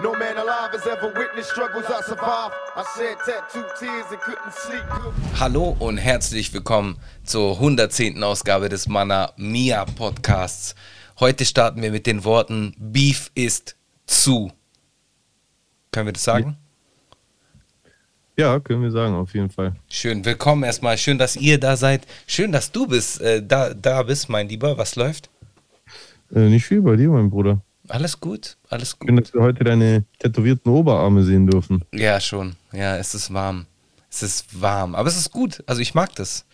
No man alive has ever witnessed struggles I survived. I shed tattooed tears and couldn't sleep. Hallo und herzlich willkommen zur 110. Ausgabe des Mana Mia Podcasts. Heute starten wir mit den Worten Beef ist zu. Können wir das sagen? Ja, können wir sagen, auf jeden Fall. Schön, willkommen erstmal. Schön, dass ihr da seid. Schön, dass du bist, äh, da, da bist, mein Lieber. Was läuft? Äh, nicht viel bei dir, mein Bruder. Alles gut, alles Schön, gut. dass wir heute deine tätowierten Oberarme sehen dürfen. Ja, schon. Ja, es ist warm. Es ist warm, aber es ist gut. Also ich mag das.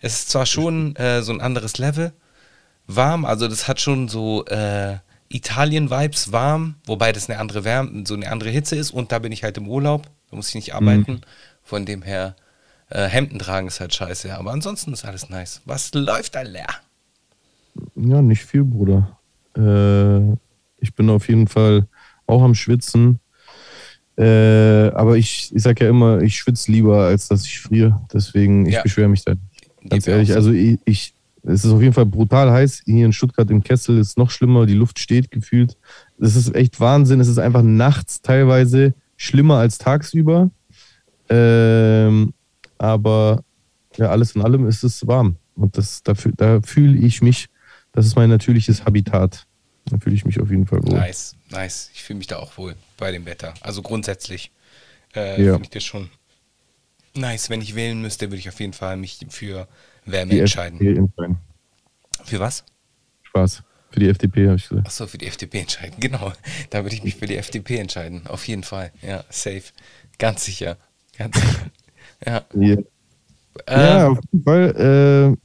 Es ist zwar schon äh, so ein anderes Level, warm, also das hat schon so äh, Italien-Vibes, warm, wobei das eine andere Wärme, so eine andere Hitze ist und da bin ich halt im Urlaub, da muss ich nicht arbeiten. Von dem her, äh, Hemden tragen ist halt scheiße, aber ansonsten ist alles nice. Was läuft da leer? Ja, nicht viel, Bruder. Äh, ich bin auf jeden Fall auch am Schwitzen. Äh, aber ich, ich sag ja immer, ich schwitze lieber, als dass ich friere. Deswegen, ich Ja. beschwere mich da. Ganz Geht mir ehrlich, also ich, ich, es ist auf jeden Fall brutal heiß. Hier in Stuttgart im Kessel ist es noch schlimmer. Die Luft steht gefühlt. Das ist echt Wahnsinn. Es ist einfach nachts teilweise schlimmer als tagsüber. Ähm, aber ja, alles in allem ist es warm. Und das, dafür, da fühle ich mich, das ist mein natürliches Habitat. Da fühle ich mich auf jeden Fall wohl. Nice, nice. Ich fühle mich da auch wohl bei dem Wetter. Also grundsätzlich äh, Ja. finde ich das schon nice. Wenn ich wählen müsste, würde ich auf jeden Fall mich für Wärme Die entscheiden. FDP entscheiden. Für was? Spaß. Für die FDP habe ich gesagt. Achso, für die FDP entscheiden. Genau. Da würde ich mich für die FDP entscheiden. Auf jeden Fall. Ja, safe. Ganz sicher. Ganz sicher. Ja. Ja, ja Ähm, auf jeden Fall.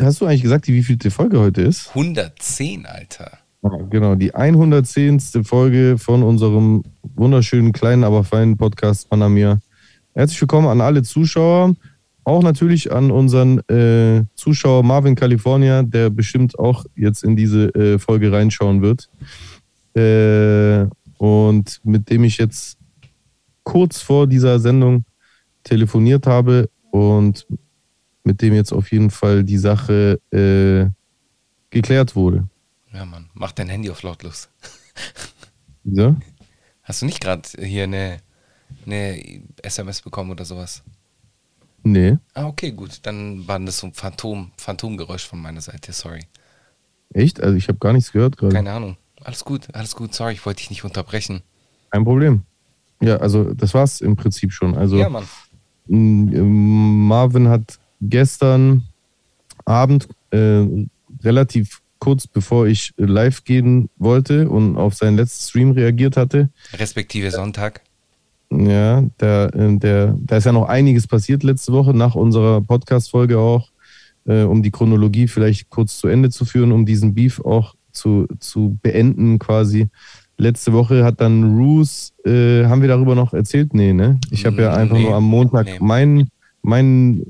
Hast du eigentlich gesagt, wie vielte Folge heute ist? 110, Alter. Ja, genau, die 110. Folge von unserem wunderschönen, kleinen, aber feinen Podcast Panamir. Herzlich willkommen an alle Zuschauer, auch natürlich an unseren äh, Zuschauer Marvin California, der bestimmt auch jetzt in diese äh, Folge reinschauen wird. Äh, und mit dem ich jetzt kurz vor dieser Sendung telefoniert habe und mit dem jetzt auf jeden Fall die Sache äh, geklärt wurde. Ja, Mann. Mach dein Handy auf lautlos. Ja? Hast du nicht gerade hier eine, eine SMS bekommen oder sowas? Nee. Ah, okay, gut. Dann war das so ein Phantom, Phantomgeräusch von meiner Seite. Sorry. Echt? Also ich habe gar nichts gehört gerade. Keine Ahnung. Alles gut, alles gut. Sorry, ich wollte dich nicht unterbrechen. Kein Problem. Ja, also das war's im Prinzip schon. Also ja, Mann. Marvin hat gestern Abend äh, relativ kurz bevor ich live gehen wollte und auf seinen letzten Stream reagiert hatte, Respektive Sonntag. ja, der, äh, der, da ist ja noch einiges passiert letzte Woche nach unserer Podcast-Folge auch, äh, um die Chronologie vielleicht kurz zu Ende zu führen, um diesen Beef auch zu, zu beenden quasi. Letzte Woche hat dann Roos, äh, haben wir darüber noch erzählt? Nee, ne? Ich habe ja einfach Nee, nur am Montag nee. mein, mein,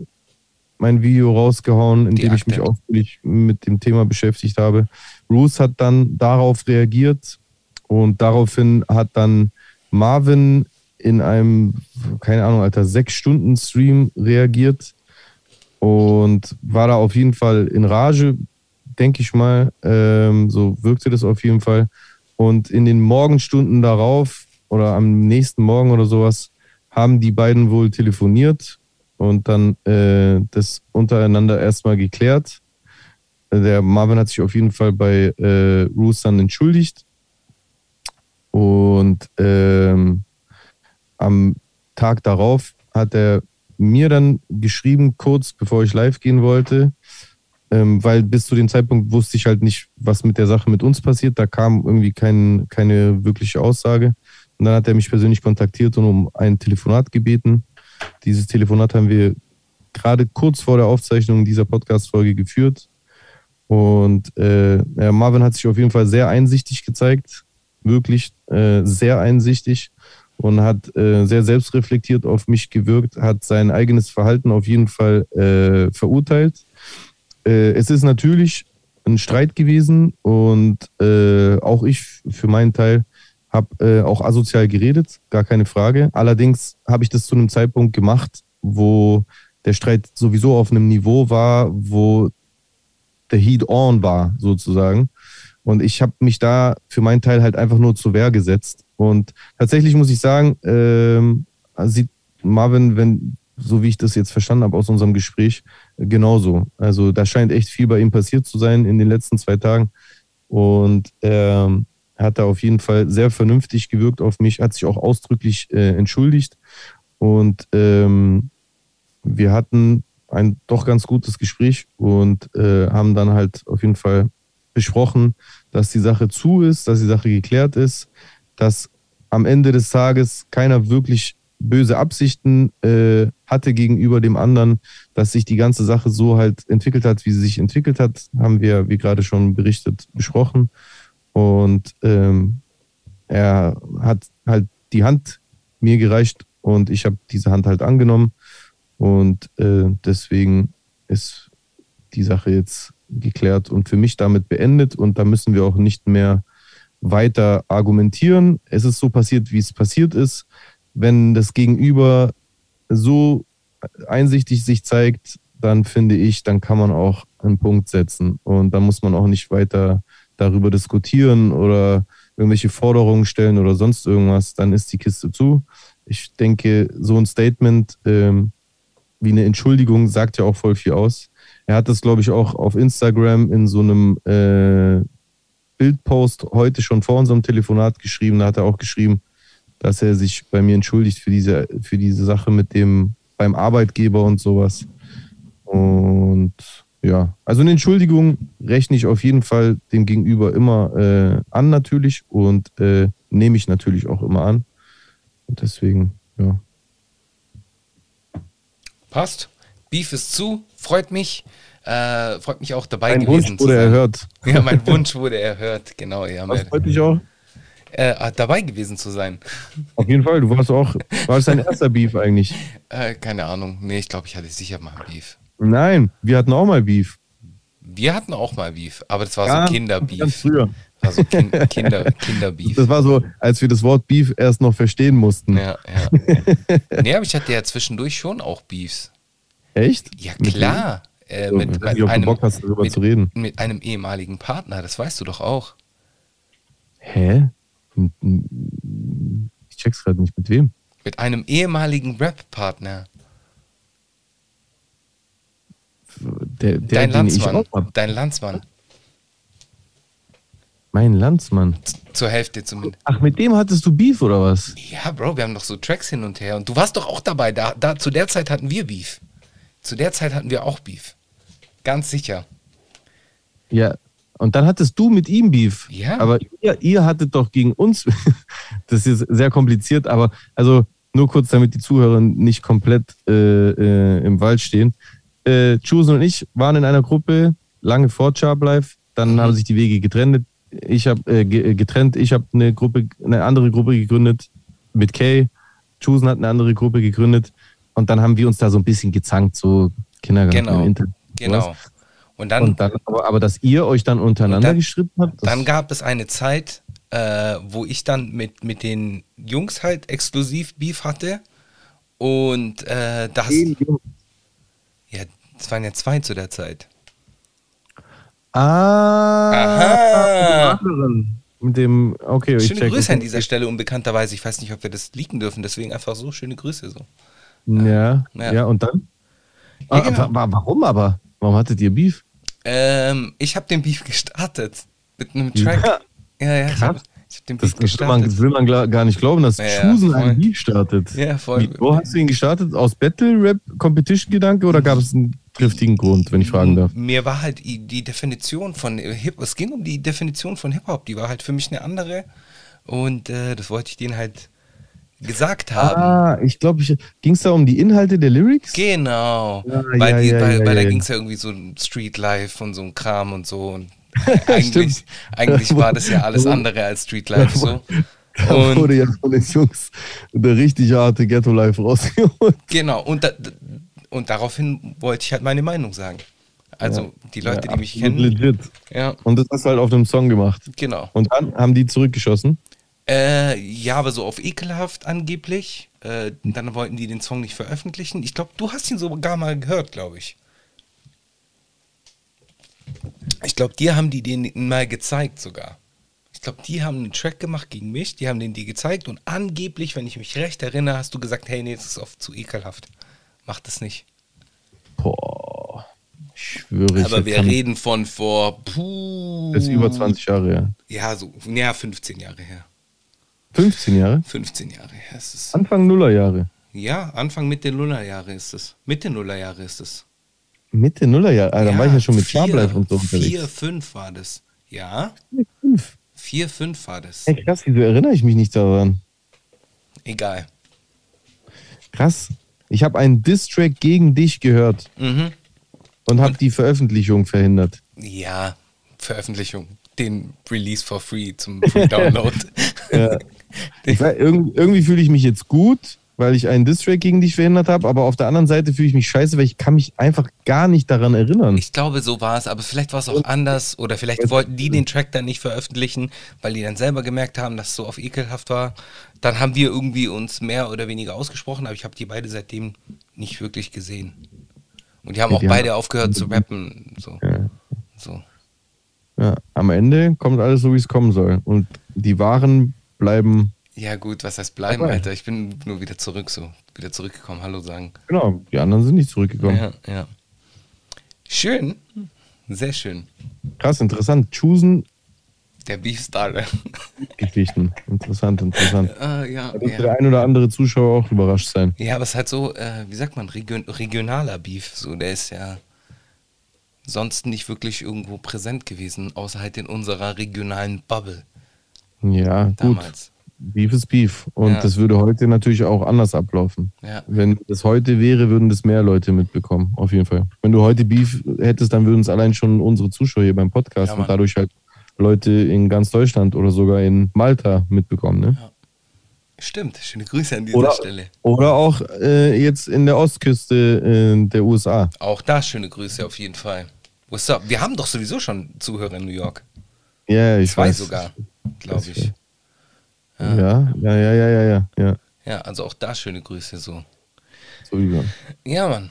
mein Video rausgehauen, in Die dem ich mich ausführlich mit dem Thema beschäftigt habe. Roos hat dann darauf reagiert und daraufhin hat dann Marvin in einem, keine Ahnung, Alter, sechs Stunden Stream reagiert und war da auf jeden Fall in Rage, denke ich mal. Ähm, so wirkte das auf jeden Fall. Und in den Morgenstunden darauf oder am nächsten Morgen oder sowas haben die beiden wohl telefoniert und dann äh, das untereinander erstmal geklärt. Der Marvin hat sich auf jeden Fall bei äh, Roos dann entschuldigt. Und ähm, am Tag darauf hat er mir dann geschrieben, kurz bevor ich live gehen wollte, ähm, weil bis zu dem Zeitpunkt wusste ich halt nicht, was mit der Sache mit uns passiert. Da kam irgendwie kein, keine wirkliche Aussage. Und dann hat er mich persönlich kontaktiert und um ein Telefonat gebeten. Dieses Telefonat haben wir gerade kurz vor der Aufzeichnung dieser Podcast-Folge geführt. Und äh, Marvin hat sich auf jeden Fall sehr einsichtig gezeigt, wirklich äh, sehr einsichtig und hat äh, sehr selbstreflektiert auf mich gewirkt, hat sein eigenes Verhalten auf jeden Fall äh, verurteilt. Äh, es ist natürlich ein Streit gewesen und äh, auch ich für meinen Teil habe äh, auch asozial geredet, gar keine Frage. Allerdings habe ich das zu einem Zeitpunkt gemacht, wo der Streit sowieso auf einem Niveau war, wo der Heat on war, sozusagen. Und ich habe mich da für meinen Teil halt einfach nur zur Wehr gesetzt. Und tatsächlich muss ich sagen, ähm, sieht Marvin, wenn, so wie ich das jetzt verstanden habe aus unserem Gespräch, genauso. Also da scheint echt viel bei ihm passiert zu sein in den letzten zwei Tagen. Und ähm, hat da auf jeden Fall sehr vernünftig gewirkt auf mich, hat sich auch ausdrücklich äh, entschuldigt. Und ähm, wir hatten ein doch ganz gutes Gespräch und äh, haben dann halt auf jeden Fall besprochen, dass die Sache zu ist, dass die Sache geklärt ist, dass am Ende des Tages keiner wirklich böse Absichten äh, hatte gegenüber dem anderen, dass sich die ganze Sache so halt entwickelt hat, wie sie sich entwickelt hat, haben wir, wie gerade schon berichtet, besprochen. Und ähm, er hat halt die Hand mir gereicht und ich habe diese Hand halt angenommen. Und äh, deswegen ist die Sache jetzt geklärt und für mich damit beendet. Und da müssen wir auch nicht mehr weiter argumentieren. Es ist so passiert, wie es passiert ist. Wenn das Gegenüber so einsichtig sich zeigt, dann finde ich, dann kann man auch einen Punkt setzen. Und da muss man auch nicht weiter darüber diskutieren oder irgendwelche Forderungen stellen oder sonst irgendwas. Dann ist die Kiste zu. Ich denke, so ein Statement ähm, wie eine Entschuldigung sagt ja auch voll viel aus. Er hat das, glaube ich, auch auf Instagram in so einem äh, Bildpost heute schon vor unserem Telefonat geschrieben. Da hat er auch geschrieben, dass er sich bei mir entschuldigt für diese, für diese Sache mit dem beim Arbeitgeber und sowas. Und ja, also eine Entschuldigung rechne ich auf jeden Fall dem Gegenüber immer äh, an, natürlich, und äh, nehme ich natürlich auch immer an. Und deswegen, ja. Passt. Beef ist zu, freut mich. Äh, freut mich auch dabei mein gewesen Wunsch wurde zu sein. erhört. Ja, mein Wunsch wurde erhört, genau. Ja, Das freut mich auch. äh, dabei gewesen zu sein. Auf jeden Fall, du warst auch, war das dein erster Beef eigentlich? Äh, keine Ahnung. Nee, ich glaube, ich hatte sicher mal Beef. Nein, wir hatten auch mal Beef. Wir hatten auch mal Beef, aber das war Ganz- so Ganz Kinderbeef. früher. War so kind, Kinder, Kinderbeef. Das war so, als wir das Wort Beef erst noch verstehen mussten. Ja, ja. nee, aber ich hatte ja zwischendurch schon auch Beefs. Echt? Ja, Mit klar. Äh, mit, Ich weiß mit, nicht, ob du einem, Bock hast, darüber mit, zu reden. mit einem ehemaligen Partner, das weißt du doch auch. Hä? Mit- m- Ich check's gerade nicht. Mit wem? Mit einem ehemaligen Rap-Partner. Der, der Dein Landsmann. Dein Landsmann. Mein Landsmann. Zur Hälfte zumindest. Ach, mit dem hattest du Beef oder was? Ja, Bro, wir haben doch so Tracks hin und her. Und du warst doch auch dabei. Da, da, zu der Zeit hatten wir Beef. Zu der Zeit hatten wir auch Beef. Ganz sicher. Ja. Und dann hattest du mit ihm Beef. Ja. Aber ihr, ihr hattet doch gegen uns. das ist sehr kompliziert, aber also nur kurz, damit die Zuhörer nicht komplett äh, äh, im Wald stehen. Äh, Chusen und ich waren in einer Gruppe, lange vor Sharp Life. Dann Mhm. haben sich die Wege getrennt. Ich habe äh, ge- getrennt. Ich habe eine Gruppe, eine andere Gruppe gegründet mit Kay. Chusen hat eine andere Gruppe gegründet. Und dann haben wir uns da so ein bisschen gezankt, so Kindergarten Genau. im Internet. Genau. Und dann, Und dann, aber, aber dass ihr euch dann untereinander dann- gestritten habt, dann gab es eine Zeit, äh, wo ich dann mit, mit den Jungs halt exklusiv Beef hatte. Und äh, das. Ja, es waren ja zwei zu der Zeit. Ah, Aha. mit dem anderen. Mit dem, okay, ich Schöne. Grüße an dieser Stelle, unbekannterweise. Ich weiß nicht, ob wir das leaken dürfen, deswegen einfach so schöne Grüße. So. Ja, Ja. ja, und dann? Ja, Ah, genau. wa- wa- warum aber? Warum hattet ihr Beef? Ähm, ich habe den Beef gestartet mit einem Track. Ja, Ja, ja, krass. Das, das will, man, gestartet. will man gar nicht glauben, dass Ja, ja, Chusen voll. einen Beef startet. Ja, voll. Wo hast du ihn gestartet? Aus Battle-Rap-Competition-Gedanke oder gab es einen triftigen Grund, wenn ich fragen darf? Mir war halt die, Definition von Hip, es ging um die Definition von Hip-Hop, die war halt für mich eine andere und äh, das wollte ich denen halt gesagt haben. Ah, ich glaube, ich, ging es da um die Inhalte der Lyrics? Genau, Ja, weil, ja, die, ja, weil, ja, weil da ja. ging es ja irgendwie so um Street Life und so ein Kram und so und eigentlich, eigentlich war das ja alles andere als Street Life so. Da Und wurde ja von den Jungs eine richtig harte Ghetto-Life rausgeholt. Genau, und, da, und daraufhin wollte ich halt meine Meinung sagen. Also Ja. die Leute, Ja, die mich kennen. Legit. Ja, Und das hast du halt auf einem Song gemacht. genau. Und dann haben die zurückgeschossen. Äh, ja, aber so auf ekelhaft angeblich. Äh, dann wollten die den Song nicht veröffentlichen. Ich glaube, du hast ihn sogar mal gehört, glaube ich. Ich glaube, dir haben die den mal gezeigt sogar. Ich glaube, die haben einen Track gemacht gegen mich, die haben den dir gezeigt und angeblich, wenn ich mich recht erinnere, hast du gesagt, hey, nee, das ist oft zu ekelhaft. Mach das nicht. Boah. Ich schwöre, ich Aber wir reden von vor, puh. Das ist über 20 Jahre her. Ja, so, ja, 15 Jahre her. 15 Jahre? 15 Jahre her ist es. Anfang Nullerjahre. Ja, Anfang Mitte Nullerjahre ist es. Mitte Nullerjahre ist es. Mitte Nullerjahre. Ah, dann war ich ja schon mit Sharplife und so Vier, unterwegs. fünf war das. Ja, Fünf. vier, fünf war das. Ey, krass, wieso erinnere ich mich nicht daran? Egal. Krass. Ich habe einen Diss-Track gegen dich gehört Mhm. und habe die Veröffentlichung verhindert. Ja, Veröffentlichung. Den Release for free zum Free Download. Ich weiß, irg irgendwie fühle ich mich jetzt gut, weil ich einen Diss-Track gegen dich verhindert habe, aber auf der anderen Seite fühle ich mich scheiße, weil ich kann mich einfach gar nicht daran erinnern. Ich glaube, so war es, aber vielleicht war es auch anders oder vielleicht wollten die den Track dann nicht veröffentlichen, weil die dann selber gemerkt haben, dass es so auf ekelhaft war. Dann haben wir irgendwie uns mehr oder weniger ausgesprochen, aber ich habe die beide seitdem nicht wirklich gesehen. Und die haben Ja, auch die haben- beide aufgehört zu rappen. So. Ja. so. Ja, am Ende kommt alles so, wie es kommen soll. Und die Waren bleiben, Ja, gut, was heißt bleiben, Dabei. Alter? Ich bin nur wieder zurück, so. Wieder zurückgekommen, Hallo sagen. genau, die anderen sind nicht zurückgekommen. Ja, ja. Schön. Sehr schön. Krass, interessant. Choosen Der Beef Starter. Geschichten. Interessant, interessant. ah, ja, Da ja. der ein oder andere Zuschauer auch überrascht sein. Ja, aber es ist halt so, äh, wie sagt man, region, regionaler Beef. So, der ist ja sonst nicht wirklich irgendwo präsent gewesen, außer halt in unserer regionalen Bubble Ja, gut. Beef ist Beef. Und Ja. das würde heute natürlich auch anders ablaufen. Ja. Wenn das heute wäre, würden das mehr Leute mitbekommen. Auf jeden Fall. Wenn du heute Beef hättest, dann würden es allein schon unsere Zuschauer hier beim Podcast Ja, und dadurch halt Leute in ganz Deutschland oder sogar in Malta mitbekommen. Ne? Stimmt, schöne Grüße an dieser Oder, Stelle. oder auch äh, jetzt in der Ostküste äh, der USA. Auch da schöne Grüße auf jeden Fall. What's up? Wir haben doch sowieso schon Zuhörer in New York. Ja, ich Zwei weiß. sogar, glaube ich. Ja, ja, ja, ja, ja, ja. ja. Ja, also auch da schöne Grüße so. Sowieso. Ja, Mann.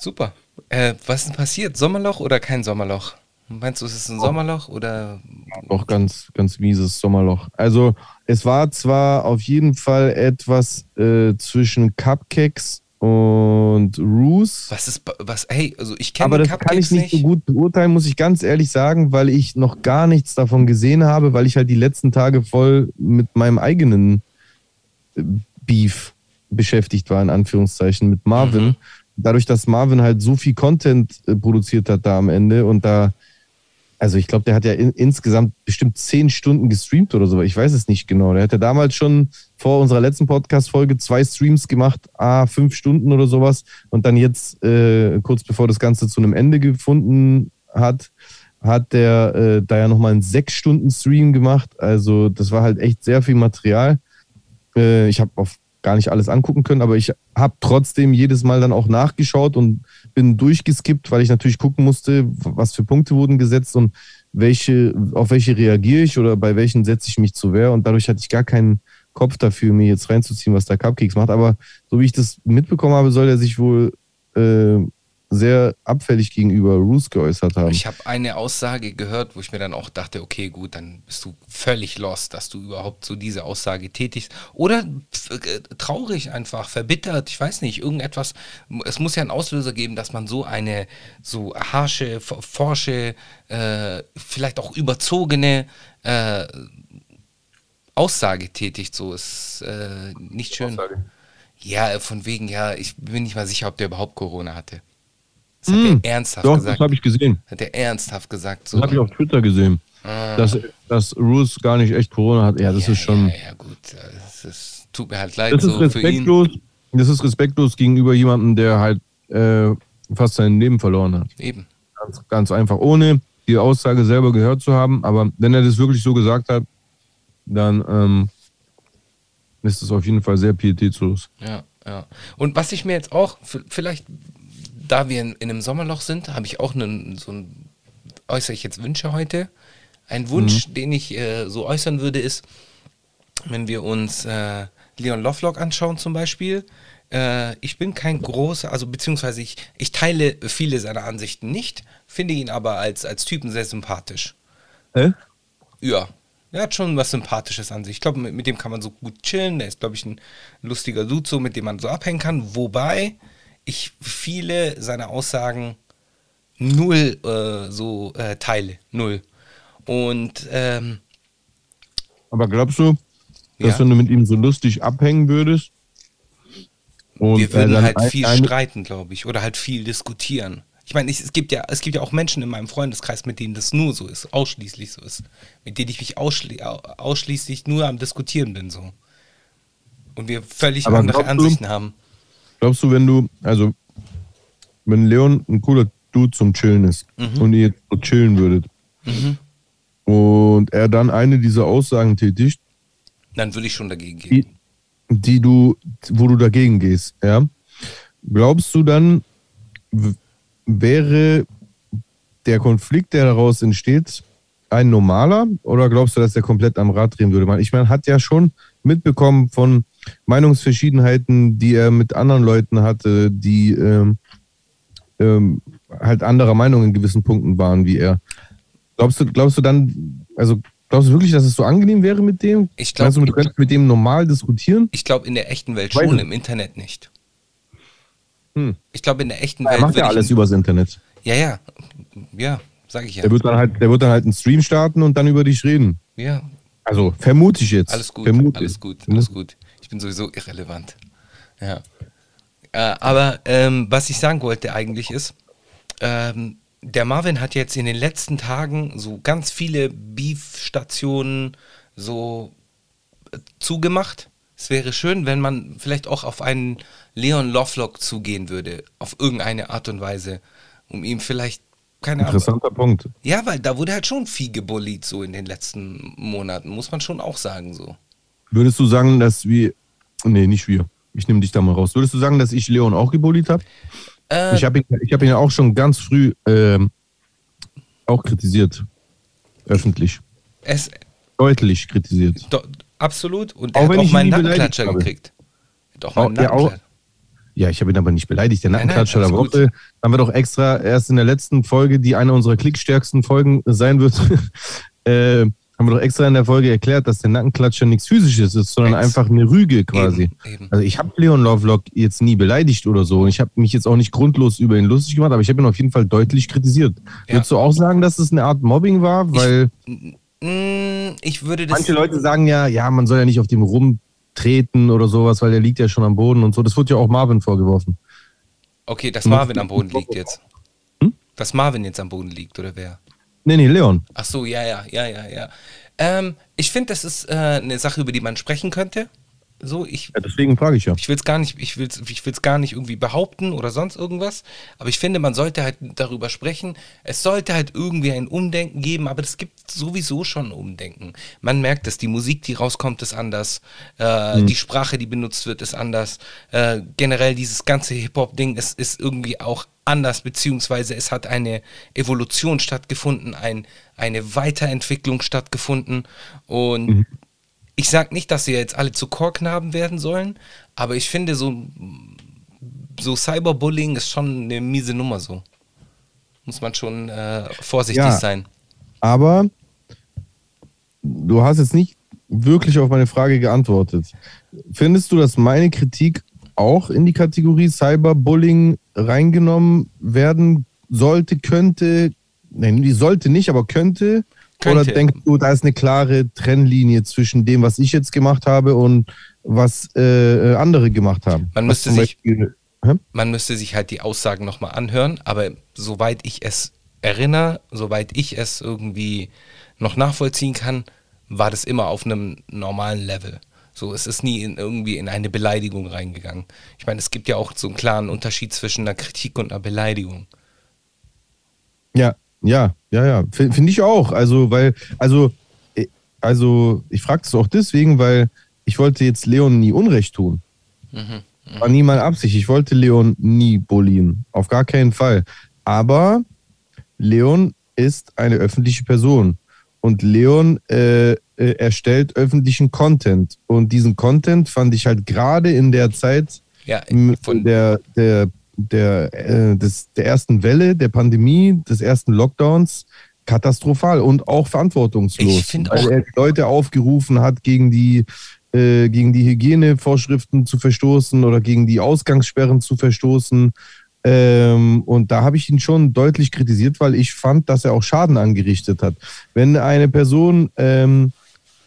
Super. Äh, was ist denn passiert? Sommerloch oder kein Sommerloch? Meinst du, es ist ein Sommerloch oder Auch ganz, ganz mieses Sommerloch. Also es war zwar auf jeden Fall etwas äh, zwischen Cupcakes und Roos. was ist was? Hey, also ich kenne Aber das kann Cupcakes ich nicht, nicht. so gut beurteilen, muss ich ganz ehrlich sagen, weil ich noch gar nichts davon gesehen habe, weil ich halt die letzten Tage voll mit meinem eigenen äh, Beef beschäftigt war, in Anführungszeichen, mit Marvin. Mhm. Dadurch, dass Marvin halt so viel Content äh, produziert hat da am Ende und da, also ich glaube, der hat ja in, insgesamt bestimmt zehn Stunden gestreamt oder so, ich weiß es nicht genau. Der hat ja damals schon vor unserer letzten Podcast-Folge zwei Streams gemacht, ah, fünf Stunden oder sowas und dann jetzt, äh, kurz bevor das Ganze zu einem Ende gefunden hat, hat der äh, da ja nochmal einen sechs Stunden Stream gemacht. Also das war halt echt sehr viel Material. Äh, ich habe auf gar nicht alles angucken können, aber ich habe trotzdem jedes Mal dann auch nachgeschaut und bin durchgeskippt, weil ich natürlich gucken musste, was für Punkte wurden gesetzt und welche, auf welche reagiere ich oder bei welchen setze ich mich zu Wehr. Und dadurch hatte ich gar keinen Kopf dafür, mir jetzt reinzuziehen, was der Cupcakes macht. Aber so wie ich das mitbekommen habe, soll er sich wohl äh, sehr abfällig gegenüber Roos geäußert haben. Ich habe eine Aussage gehört, wo ich mir dann auch dachte, okay, gut, dann bist du völlig lost, dass du überhaupt so diese Aussage tätigst. Oder äh, traurig einfach, verbittert, ich weiß nicht, irgendetwas. Es muss ja einen Auslöser geben, dass man so eine so harsche, forsche, äh, vielleicht auch überzogene äh, Aussage tätigt. So ist äh, nicht schön. Ja, von wegen, ja, ich bin nicht mal sicher, ob der überhaupt Corona hatte. Das hat Mm, er ernsthaft Doch, gesagt. das habe ich gesehen. Hat er ernsthaft gesagt. So. Das habe ich auf Twitter gesehen. Dass, dass Roos gar nicht echt Corona hat. Ja, das ja, ist schon. Ja, ja, gut. Das ist, tut mir halt leid Das ist so respektlos. Das ist respektlos gegenüber jemandem, der halt äh, fast sein Leben verloren hat. Eben. Ganz, ganz einfach. Ohne die Aussage selber gehört zu haben. Aber wenn er das wirklich so gesagt hat, dann ähm, ist es auf jeden Fall sehr pietätslos. Ja, ja. Und was ich mir jetzt auch, vielleicht, da wir in, in einem Sommerloch sind, habe ich auch einen, so ein, äußere ich jetzt Wünsche heute. Ein Wunsch, Mhm. den ich äh, so äußern würde, ist, wenn wir uns äh, Leon Lovelock anschauen zum Beispiel, äh, ich bin kein großer, also beziehungsweise ich, ich teile viele seiner Ansichten nicht, finde ihn aber als, als Typen sehr sympathisch. Äh? Ja, er hat schon was Sympathisches an sich. Ich glaube, mit, mit dem kann man so gut chillen. Der ist, glaube ich, ein lustiger Dude, so, mit dem man so abhängen kann. Wobei ich viele seiner Aussagen null äh, so äh, teile. Null. Und ähm, Aber glaubst du, dass Ja. wenn du mit ihm so lustig abhängen würdest? Und wir würden halt viel streiten, glaube ich. Oder halt viel diskutieren. Ich meine, es, gibt ja, es gibt ja auch Menschen in meinem Freundeskreis, mit denen das nur so ist, ausschließlich so ist. Mit denen ich mich ausschli au- ausschließlich nur am Diskutieren bin, so. Und wir völlig Aber andere glaubst du- Ansichten haben. Glaubst du, wenn du, also, wenn Leon ein cooler Dude zum Chillen ist Mhm. und ihr so chillen würdet und er dann eine dieser Aussagen tätigt, Dann würde ich schon dagegen gehen. die, die du, wo du dagegen gehst, ja, glaubst du dann, wäre der Konflikt, der daraus entsteht, ein normaler oder glaubst du, dass der komplett am Rad drehen würde? Ich meine, hat ja schon mitbekommen von Meinungsverschiedenheiten, die er mit anderen Leuten hatte, die ähm, ähm, halt anderer Meinung in gewissen Punkten waren wie er. Glaubst du, glaubst du dann, also glaubst du wirklich, dass es so angenehm wäre mit dem? Ich glaub- Meinst du, du könntest mit dem normal diskutieren? Ich glaube in der echten Welt schon, im Internet nicht. Hm. Ich glaube in der echten Er Welt. macht ja alles übers Internet. Ja, ja. Ja, sage ich ja. Der wird dann halt, der wird dann halt einen Stream starten und dann über dich reden. Ja, Also vermute ich jetzt. Alles gut, Vermute. alles gut, alles gut. Bin sowieso irrelevant. Ja. Äh, aber ähm, was ich sagen wollte eigentlich ist, ähm, der Marvin hat jetzt in den letzten Tagen so ganz viele Beef-Stationen so äh, zugemacht. Es wäre schön, wenn man vielleicht auch auf einen Leon Lovelock zugehen würde, auf irgendeine Art und Weise, um ihm vielleicht, keine Ahnung, Interessanter Punkt. ja, weil da wurde halt schon viel gebullied so in den letzten Monaten, muss man schon auch sagen so. Würdest du sagen, dass wir. Nee, nicht wir. Ich nehme dich da mal raus. Würdest du sagen, dass ich Leon auch gebullied habe? Äh, Ich habe ihn, ich hab ihn ja auch schon ganz früh ähm, auch kritisiert. Öffentlich. es, Deutlich kritisiert. do, absolut. Und Auch er hat auch Nackenklatscher gekriegt. Hat auch mal einen Auch- ja, auch- Nackenklatscher. Ja, ich habe ihn aber nicht beleidigt. Der Nackenklatscher der. Woche haben wir doch extra erst in der letzten Folge, die eine unserer klickstärksten Folgen sein wird, äh, haben wir doch extra in der Folge erklärt, dass der Nackenklatscher nichts Physisches ist, sondern Ex- einfach eine Rüge quasi. Eben, eben. Also ich habe Leon Lovelock jetzt nie beleidigt oder so. Und ich habe mich jetzt auch nicht grundlos über ihn lustig gemacht, aber ich habe ihn auf jeden Fall deutlich kritisiert. Ja. Würdest du auch sagen, dass es eine Art Mobbing war? Weil Mm, ich würde das. manche Leute sagen ja, ja, man soll ja nicht auf dem rumtreten oder sowas, weil der liegt ja schon am Boden und so. Das wurde ja auch Marvin vorgeworfen. Okay, dass Marvin am Boden liegt jetzt. Hm? Dass Marvin jetzt am Boden liegt, oder wer? Nee, nee, Leon. Ach so, ja, ja, ja, ja, ja. Ähm, ich finde, das ist äh, eine Sache, über die man sprechen könnte. So, ich, Ja, deswegen frage ich ja. ich will es gar nicht, ich will's, ich will's gar nicht irgendwie behaupten oder sonst irgendwas. Aber ich finde, man sollte halt darüber sprechen. Es sollte halt irgendwie ein Umdenken geben, aber es gibt sowieso schon Umdenken. Man merkt es, die Musik, die rauskommt, ist anders. Äh, Die Sprache, die benutzt wird, ist anders. Äh, generell dieses ganze Hip-Hop-Ding ist, ist irgendwie auch anders, beziehungsweise es hat eine Evolution stattgefunden, ein, eine Weiterentwicklung stattgefunden. Und ich sag nicht, dass sie jetzt alle zu Chorknaben werden sollen, aber ich finde so, so Cyberbullying ist schon eine miese Nummer so. Muss man schon äh, vorsichtig Ja. sein. Aber du hast jetzt nicht wirklich auf meine Frage geantwortet. Findest du, dass meine Kritik auch in die Kategorie Cyberbullying reingenommen werden sollte, könnte? Nein, die sollte nicht, aber könnte. Oder Könnte. denkst du, da ist eine klare Trennlinie zwischen dem, was ich jetzt gemacht habe und was äh, andere gemacht haben? Man müsste sich- Beispiel-? Man müsste sich halt die Aussagen nochmal anhören, aber soweit ich es erinnere, soweit ich es irgendwie noch nachvollziehen kann, war das immer auf einem normalen Level. So, es ist nie in, irgendwie in eine Beleidigung reingegangen. Ich meine, es gibt ja auch so einen klaren Unterschied zwischen einer Kritik und einer Beleidigung. Ja, ja, ja, ja. Finde ich auch. Also, weil, also, äh, also ich frage das auch deswegen, weil ich wollte jetzt Leon nie Unrecht tun. War nie meine Absicht. Ich wollte Leon nie bullien. Auf gar keinen Fall. Aber Leon ist eine öffentliche Person. Und Leon äh, äh, erstellt öffentlichen Content. Und diesen Content fand ich halt gerade in der Zeit Ja, von- der, der, der, äh, des, der ersten Welle, der Pandemie, des ersten Lockdowns katastrophal und auch verantwortungslos. Ich weil auch- er die Leute aufgerufen hat, gegen die, äh, gegen die Hygienevorschriften zu verstoßen oder gegen die Ausgangssperren zu verstoßen. Ähm, und da habe ich ihn schon deutlich kritisiert, weil ich fand, dass er auch Schaden angerichtet hat. Wenn eine Person ähm,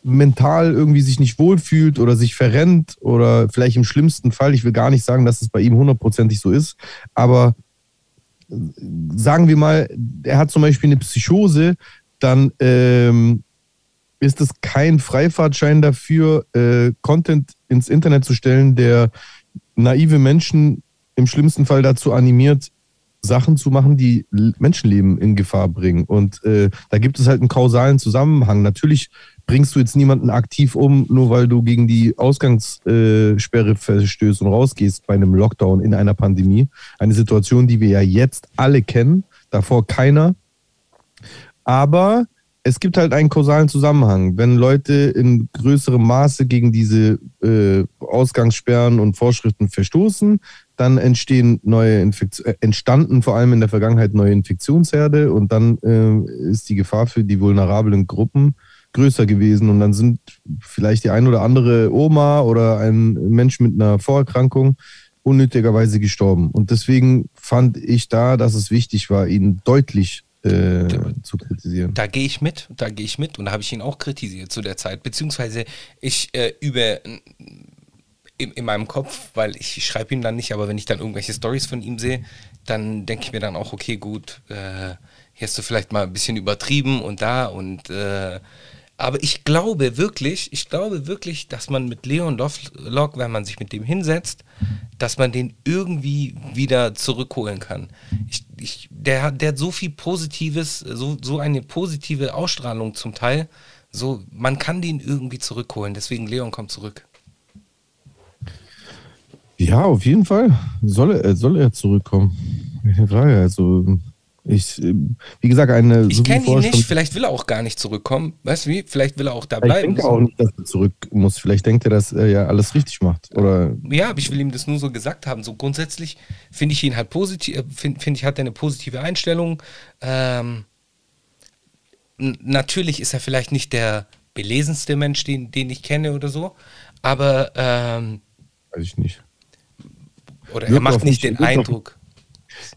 mental irgendwie sich nicht wohlfühlt oder sich verrennt oder vielleicht im schlimmsten Fall, ich will gar nicht sagen, dass es bei ihm hundertprozentig so ist, aber äh, sagen wir mal, er hat zum Beispiel eine Psychose, dann ähm, ist es kein Freifahrtschein dafür, äh, Content ins Internet zu stellen, der naive Menschen im schlimmsten Fall dazu animiert, Sachen zu machen, die Menschenleben in Gefahr bringen. Und äh, da gibt es halt einen kausalen Zusammenhang. Natürlich bringst du jetzt niemanden aktiv um, nur weil du gegen die Ausgangssperre verstößt und rausgehst bei einem Lockdown in einer Pandemie. Eine Situation, die wir ja jetzt alle kennen, davor keiner. Aber es gibt halt einen kausalen Zusammenhang. Wenn Leute in größerem Maße gegen diese äh, Ausgangssperren und Vorschriften verstoßen, dann entstehen neue Infektionen, äh, entstanden vor allem in der Vergangenheit neue Infektionsherde und dann äh, ist die Gefahr für die vulnerablen Gruppen größer gewesen und dann sind vielleicht die ein oder andere Oma oder ein Mensch mit einer Vorerkrankung unnötigerweise gestorben. Und deswegen fand ich da, dass es wichtig war, ihn deutlich äh, zu kritisieren. Da gehe ich mit, da gehe ich mit und da habe ich ihn auch kritisiert zu der Zeit, beziehungsweise ich äh, über in, in meinem Kopf, weil ich schreibe ihm dann nicht, aber wenn ich dann irgendwelche Stories von ihm sehe, dann denke ich mir dann auch, okay, gut, äh, hier hast du vielleicht mal ein bisschen übertrieben und da und äh, aber ich glaube wirklich, ich glaube wirklich, dass man mit Leon Lof- Lock, wenn man sich mit dem hinsetzt, dass man den irgendwie wieder zurückholen kann. Ich, ich, der, hat, der hat so viel Positives, so, so eine positive Ausstrahlung zum Teil. So, man kann den irgendwie zurückholen. Deswegen Leon kommt zurück. Ja, auf jeden Fall soll er, soll er zurückkommen. Keine Frage. Also ich, äh, wie gesagt, eine Ich kenne ihn nicht, vielleicht will er auch gar nicht zurückkommen. Weißt du wie? Vielleicht will er auch da Ich bleiben. denke auch nicht, dass er zurück muss. Vielleicht denkt er, dass er ja alles richtig macht. Oder Ja, aber ich will ihm das nur so gesagt haben. So grundsätzlich finde ich ihn halt positiv, finde find ich, hat er eine positive Einstellung. Ähm, natürlich ist er vielleicht nicht der belesenste Mensch, den, den ich kenne oder so, aber ähm, weiß ich nicht. oder Wirkt er macht nicht den Eindruck.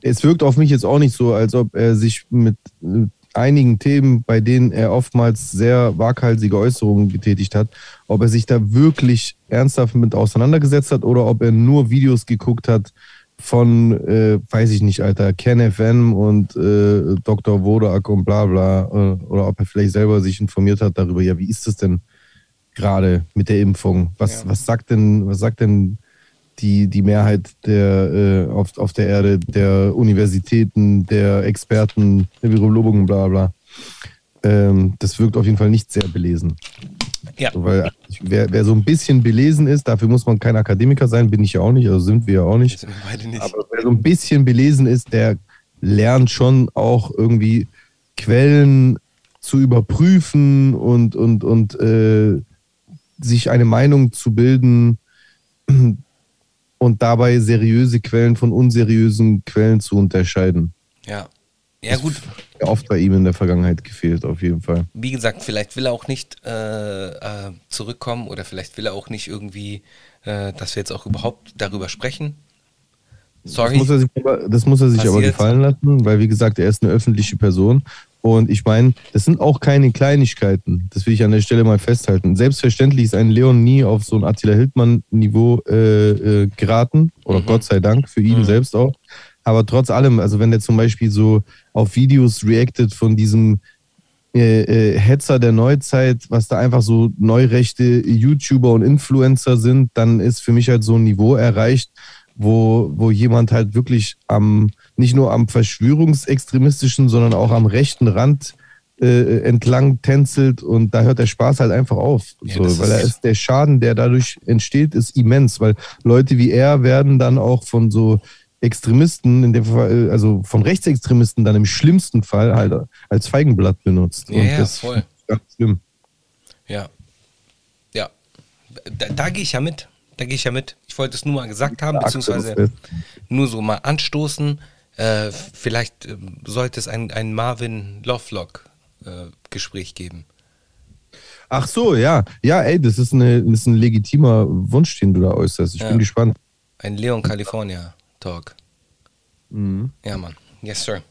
Es wirkt auf mich jetzt auch nicht so, als ob er sich mit äh, einigen Themen, bei denen er oftmals sehr waghalsige Äußerungen getätigt hat, ob er sich da wirklich ernsthaft mit auseinandergesetzt hat oder ob er nur Videos geguckt hat von, äh, weiß ich nicht, Alter, Ken FM und äh, Dr. Wodak und bla bla. Äh, oder ob er vielleicht selber sich informiert hat darüber, ja, wie ist es denn gerade mit der Impfung? Was, Ja. was sagt denn, was sagt denn die, die Mehrheit der, äh, auf, auf der Erde, der Universitäten, der Experten, der Virologen, bla bla. Ähm, das wirkt auf jeden Fall nicht sehr belesen. Ja, So, weil wer, wer so ein bisschen belesen ist, dafür muss man kein Akademiker sein, bin ich ja auch nicht, also sind wir ja auch nicht. nicht. Aber wer so ein bisschen belesen ist, der lernt schon auch irgendwie Quellen zu überprüfen und, und, und äh, sich eine Meinung zu bilden und dabei seriöse Quellen von unseriösen Quellen zu unterscheiden. ja. Ja, gut. Ja, oft bei ihm in der Vergangenheit gefehlt, auf jeden Fall. wie gesagt, vielleicht will er auch nicht äh, äh, zurückkommen oder vielleicht will er auch nicht irgendwie, äh, dass wir jetzt auch überhaupt darüber sprechen. Sorry. Das muss er sich, aber, das muss er sich aber gefallen lassen, weil, wie gesagt, er ist eine öffentliche Person. Und ich meine, das sind auch keine Kleinigkeiten. Das will ich an der Stelle mal festhalten. Selbstverständlich ist ein Leon nie auf so ein Attila Hildmann-Niveau äh, äh, geraten. Oder Mhm. Gott sei Dank, für ihn Mhm. selbst auch. Aber trotz allem, also wenn der zum Beispiel so auf Videos reactet von diesem äh, äh, Hetzer der Neuzeit, was da einfach so neurechte YouTuber und Influencer sind, dann ist für mich halt so ein Niveau erreicht, wo, wo jemand halt wirklich am, nicht nur am verschwörungsextremistischen, sondern auch am rechten Rand äh, entlang tänzelt und da hört der Spaß halt einfach auf. Ja, so, weil er ist- der Schaden, der dadurch entsteht, ist immens, weil Leute wie er werden dann auch von so Extremisten, in dem Fall, also von Rechtsextremisten dann im schlimmsten Fall halt als Feigenblatt benutzt. Ja, und ja, das voll. ist ganz schlimm. Ja. Ja. Da, da gehe ich ja mit. Da gehe ich ja mit. Ich wollte es nur mal gesagt haben, beziehungsweise nur so mal anstoßen. Äh, vielleicht äh, sollte es ein, ein Marvin Lovelock äh, geben. Ach so, ja. Ja, ey, das ist, eine, das ist ein legitimer Wunsch, den du da äußerst. Ich Ja. bin gespannt. Ein Leon California Talk. Mhm. Ja, Mann. Yes, sir.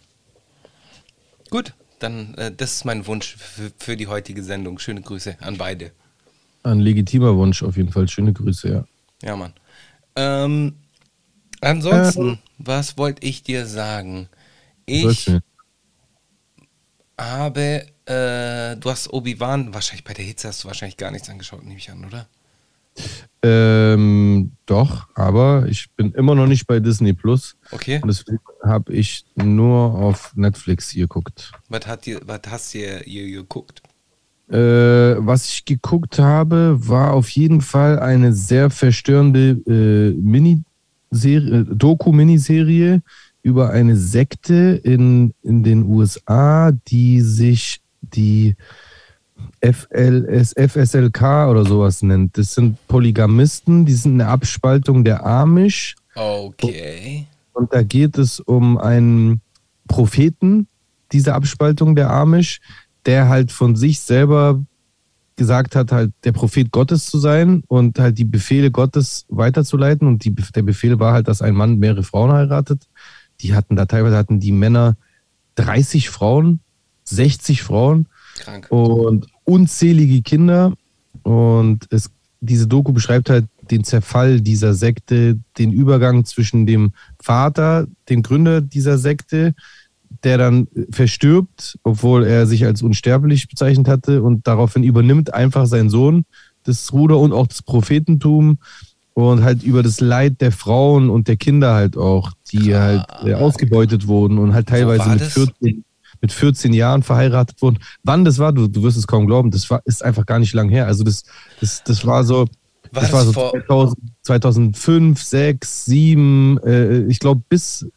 Gut, dann äh, das ist mein Wunsch für, für die heutige Sendung. Schöne Grüße an beide. Ein legitimer Wunsch auf jeden Fall. Schöne Grüße, ja. Ja, Mann. Ähm, ansonsten, was wollte ich dir sagen? Ich habe, äh, du hast Obi-Wan, wahrscheinlich bei der Hitze hast du wahrscheinlich gar nichts angeschaut, nehme ich an, oder? Ähm, doch, aber ich bin immer noch nicht bei Disney Plus. Okay. Und deswegen habe ich nur auf Netflix hier geguckt. Was, hat dir, was hast ihr geguckt? Äh, was ich geguckt habe, war auf jeden Fall eine sehr verstörende äh, Miniserie, äh, Doku-Miniserie über eine Sekte in, in den USA, die sich die FLS, FSLK oder sowas nennt. Das sind Polygamisten, die sind eine Abspaltung der Amish. Okay. Und da geht es um einen Propheten dieser Abspaltung der Amish, der halt von sich selber gesagt hat, halt der Prophet Gottes zu sein und halt die Befehle Gottes weiterzuleiten. Und die, der Befehl war halt, dass ein Mann mehrere Frauen heiratet. Die hatten da teilweise hatten die Männer 30 Frauen, 60 Frauen Krank. und unzählige Kinder. Und es, diese Doku beschreibt halt den Zerfall dieser Sekte, den Übergang zwischen dem Vater, dem Gründer dieser Sekte, der dann verstirbt, obwohl er sich als unsterblich bezeichnet hatte und daraufhin übernimmt einfach sein Sohn das Ruder und auch das Prophetentum und halt über das Leid der Frauen und der Kinder halt auch, die halt äh, ausgebeutet wurden und halt teilweise mit das? 14, mit 14 Jahren verheiratet wurden. Wann das war, du, du wirst es kaum glauben, das war, ist einfach gar nicht lang her. Also das, das, das war so, War das das war so vor- 2000, 2005, 6, 7, äh, ich glaube bis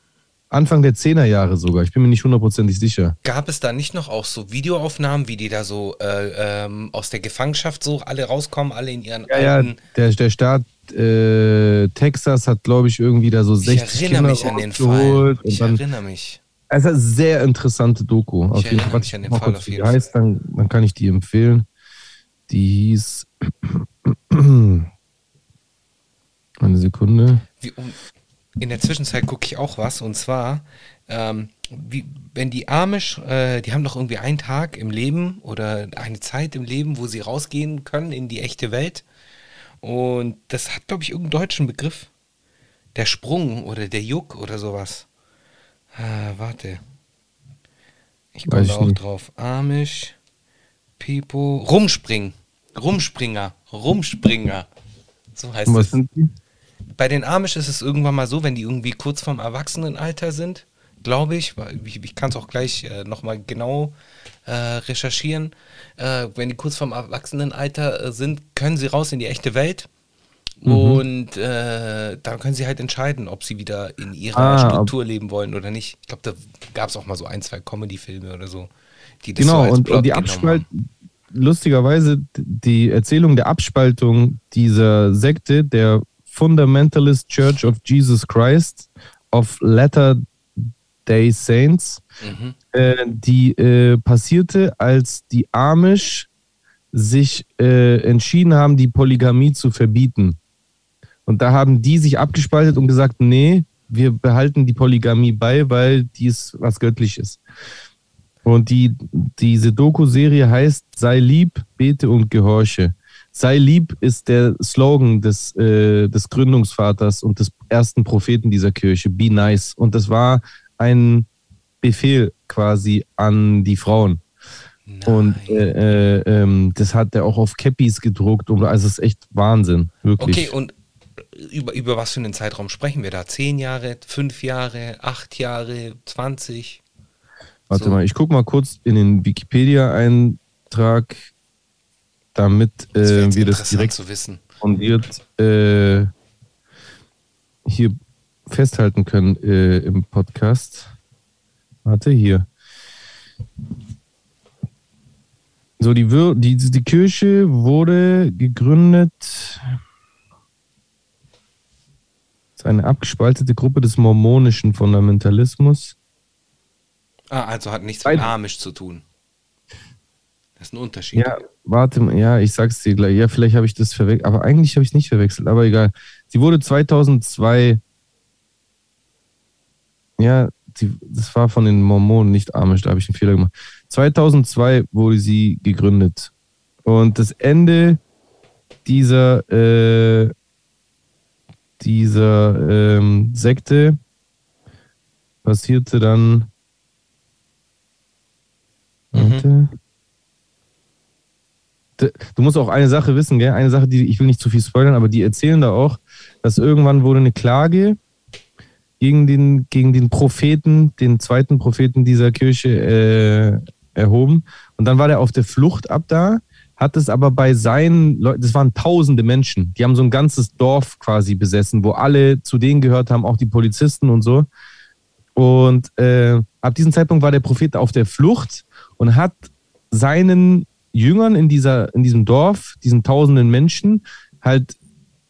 Anfang der 10er Jahre sogar. Ich bin mir nicht hundertprozentig sicher. Gab es da nicht noch auch so Videoaufnahmen, wie die da so äh, ähm, aus der Gefangenschaft so alle rauskommen, alle in ihren Ja, ja, alten. der, der Staat äh, Texas hat, glaube ich, irgendwie da so Ich 60 erinnere Kinder mich an den Fall. Ich Und dann, erinnere mich. es ist eine sehr interessante Doku. Auf jeden erinnere Fall. mich an den Mal Fall kurz, auf wie jeden heißt, dann, dann kann ich die empfehlen. Die hieß. Eine Sekunde. Wie, um, in der Zwischenzeit gucke ich auch was und zwar, ähm, wie, wenn die Amish, äh, die haben doch irgendwie einen Tag im Leben oder eine Zeit im Leben, wo sie rausgehen können in die echte Welt. Und das hat, glaube ich, irgendeinen deutschen Begriff. Der Sprung oder der Juck oder sowas. Ah, warte. Ich komme da auch nicht. drauf. Amish, People, Rumspringen. Rumspringer, Rumspringer. So heißt Und was es sind die? Bei den Amish ist es irgendwann mal so, wenn die irgendwie kurz vorm Erwachsenenalter sind, glaube ich, ich, ich kann es auch gleich äh, nochmal genau äh, recherchieren, äh, wenn die kurz vorm Erwachsenenalter äh, sind, können sie raus in die echte Welt Mhm. und äh, dann können sie halt entscheiden, ob sie wieder in ihrer Ah, Struktur leben wollen oder nicht. Ich glaube, da gab es auch mal so ein, zwei Comedy-Filme oder so, die das so Genau, als und, und die genommen Abspalt, haben. lustigerweise, die Erzählung der Abspaltung dieser Sekte, der Fundamentalist Church of Jesus Christ of Latter Day Saints, Mhm. äh, die äh, passierte, als die Amish sich äh, entschieden haben, die Polygamie zu verbieten. Und da haben die sich abgespaltet und gesagt, nee, wir behalten die Polygamie bei, weil die ist was Göttliches. Und die, diese Doku-Serie heißt Sei lieb, bete und gehorche. Sei lieb ist der Slogan des, äh, des Gründungsvaters und des ersten Propheten dieser Kirche. Be nice. Und das war ein Befehl quasi an die Frauen. Und Nein. äh, äh, ähm, das hat er auch auf Cappies gedruckt. Und, also es ist echt Wahnsinn, wirklich. Okay, und über, über was für einen Zeitraum sprechen wir da? Zehn Jahre, fünf Jahre, acht Jahre, 20? Warte so. mal, ich gucke mal kurz in den Wikipedia-Eintrag, damit Das äh, wir das direkt zu wissen. fundiert äh, hier festhalten können äh, im Podcast. Warte, hier. So, die, Wir- die, die Kirche wurde gegründet ist eine abgespaltete Gruppe des mormonischen Fundamentalismus. Ah, also hat nichts mit Amish zu tun. Das ist ein Unterschied. Ja, warte mal, ja, ich sag's dir gleich. Ja, vielleicht habe ich das verwechselt, aber eigentlich habe ich es nicht verwechselt, aber egal. Sie wurde 2002, ja, sie, das war von den Mormonen, nicht Amish, da habe ich einen Fehler gemacht. 2002 wurde sie gegründet. Und das Ende dieser, äh, dieser ähm, Sekte passierte dann. Warte. D- Du musst auch eine Sache wissen, gell? Eine Sache, die ich will nicht zu viel spoilern, aber die erzählen da auch, dass irgendwann wurde eine Klage gegen den, gegen den Propheten, den zweiten Propheten dieser Kirche äh, erhoben. Und dann war der auf der Flucht ab da, hat es aber bei seinen Leuten, das waren tausende Menschen, die haben so ein ganzes Dorf quasi besessen, wo alle zu denen gehört haben, auch die Polizisten und so. Und äh, ab diesem Zeitpunkt war der Prophet auf der Flucht und hat seinen Jüngern in, dieser, in diesem Dorf, diesen tausenden Menschen, halt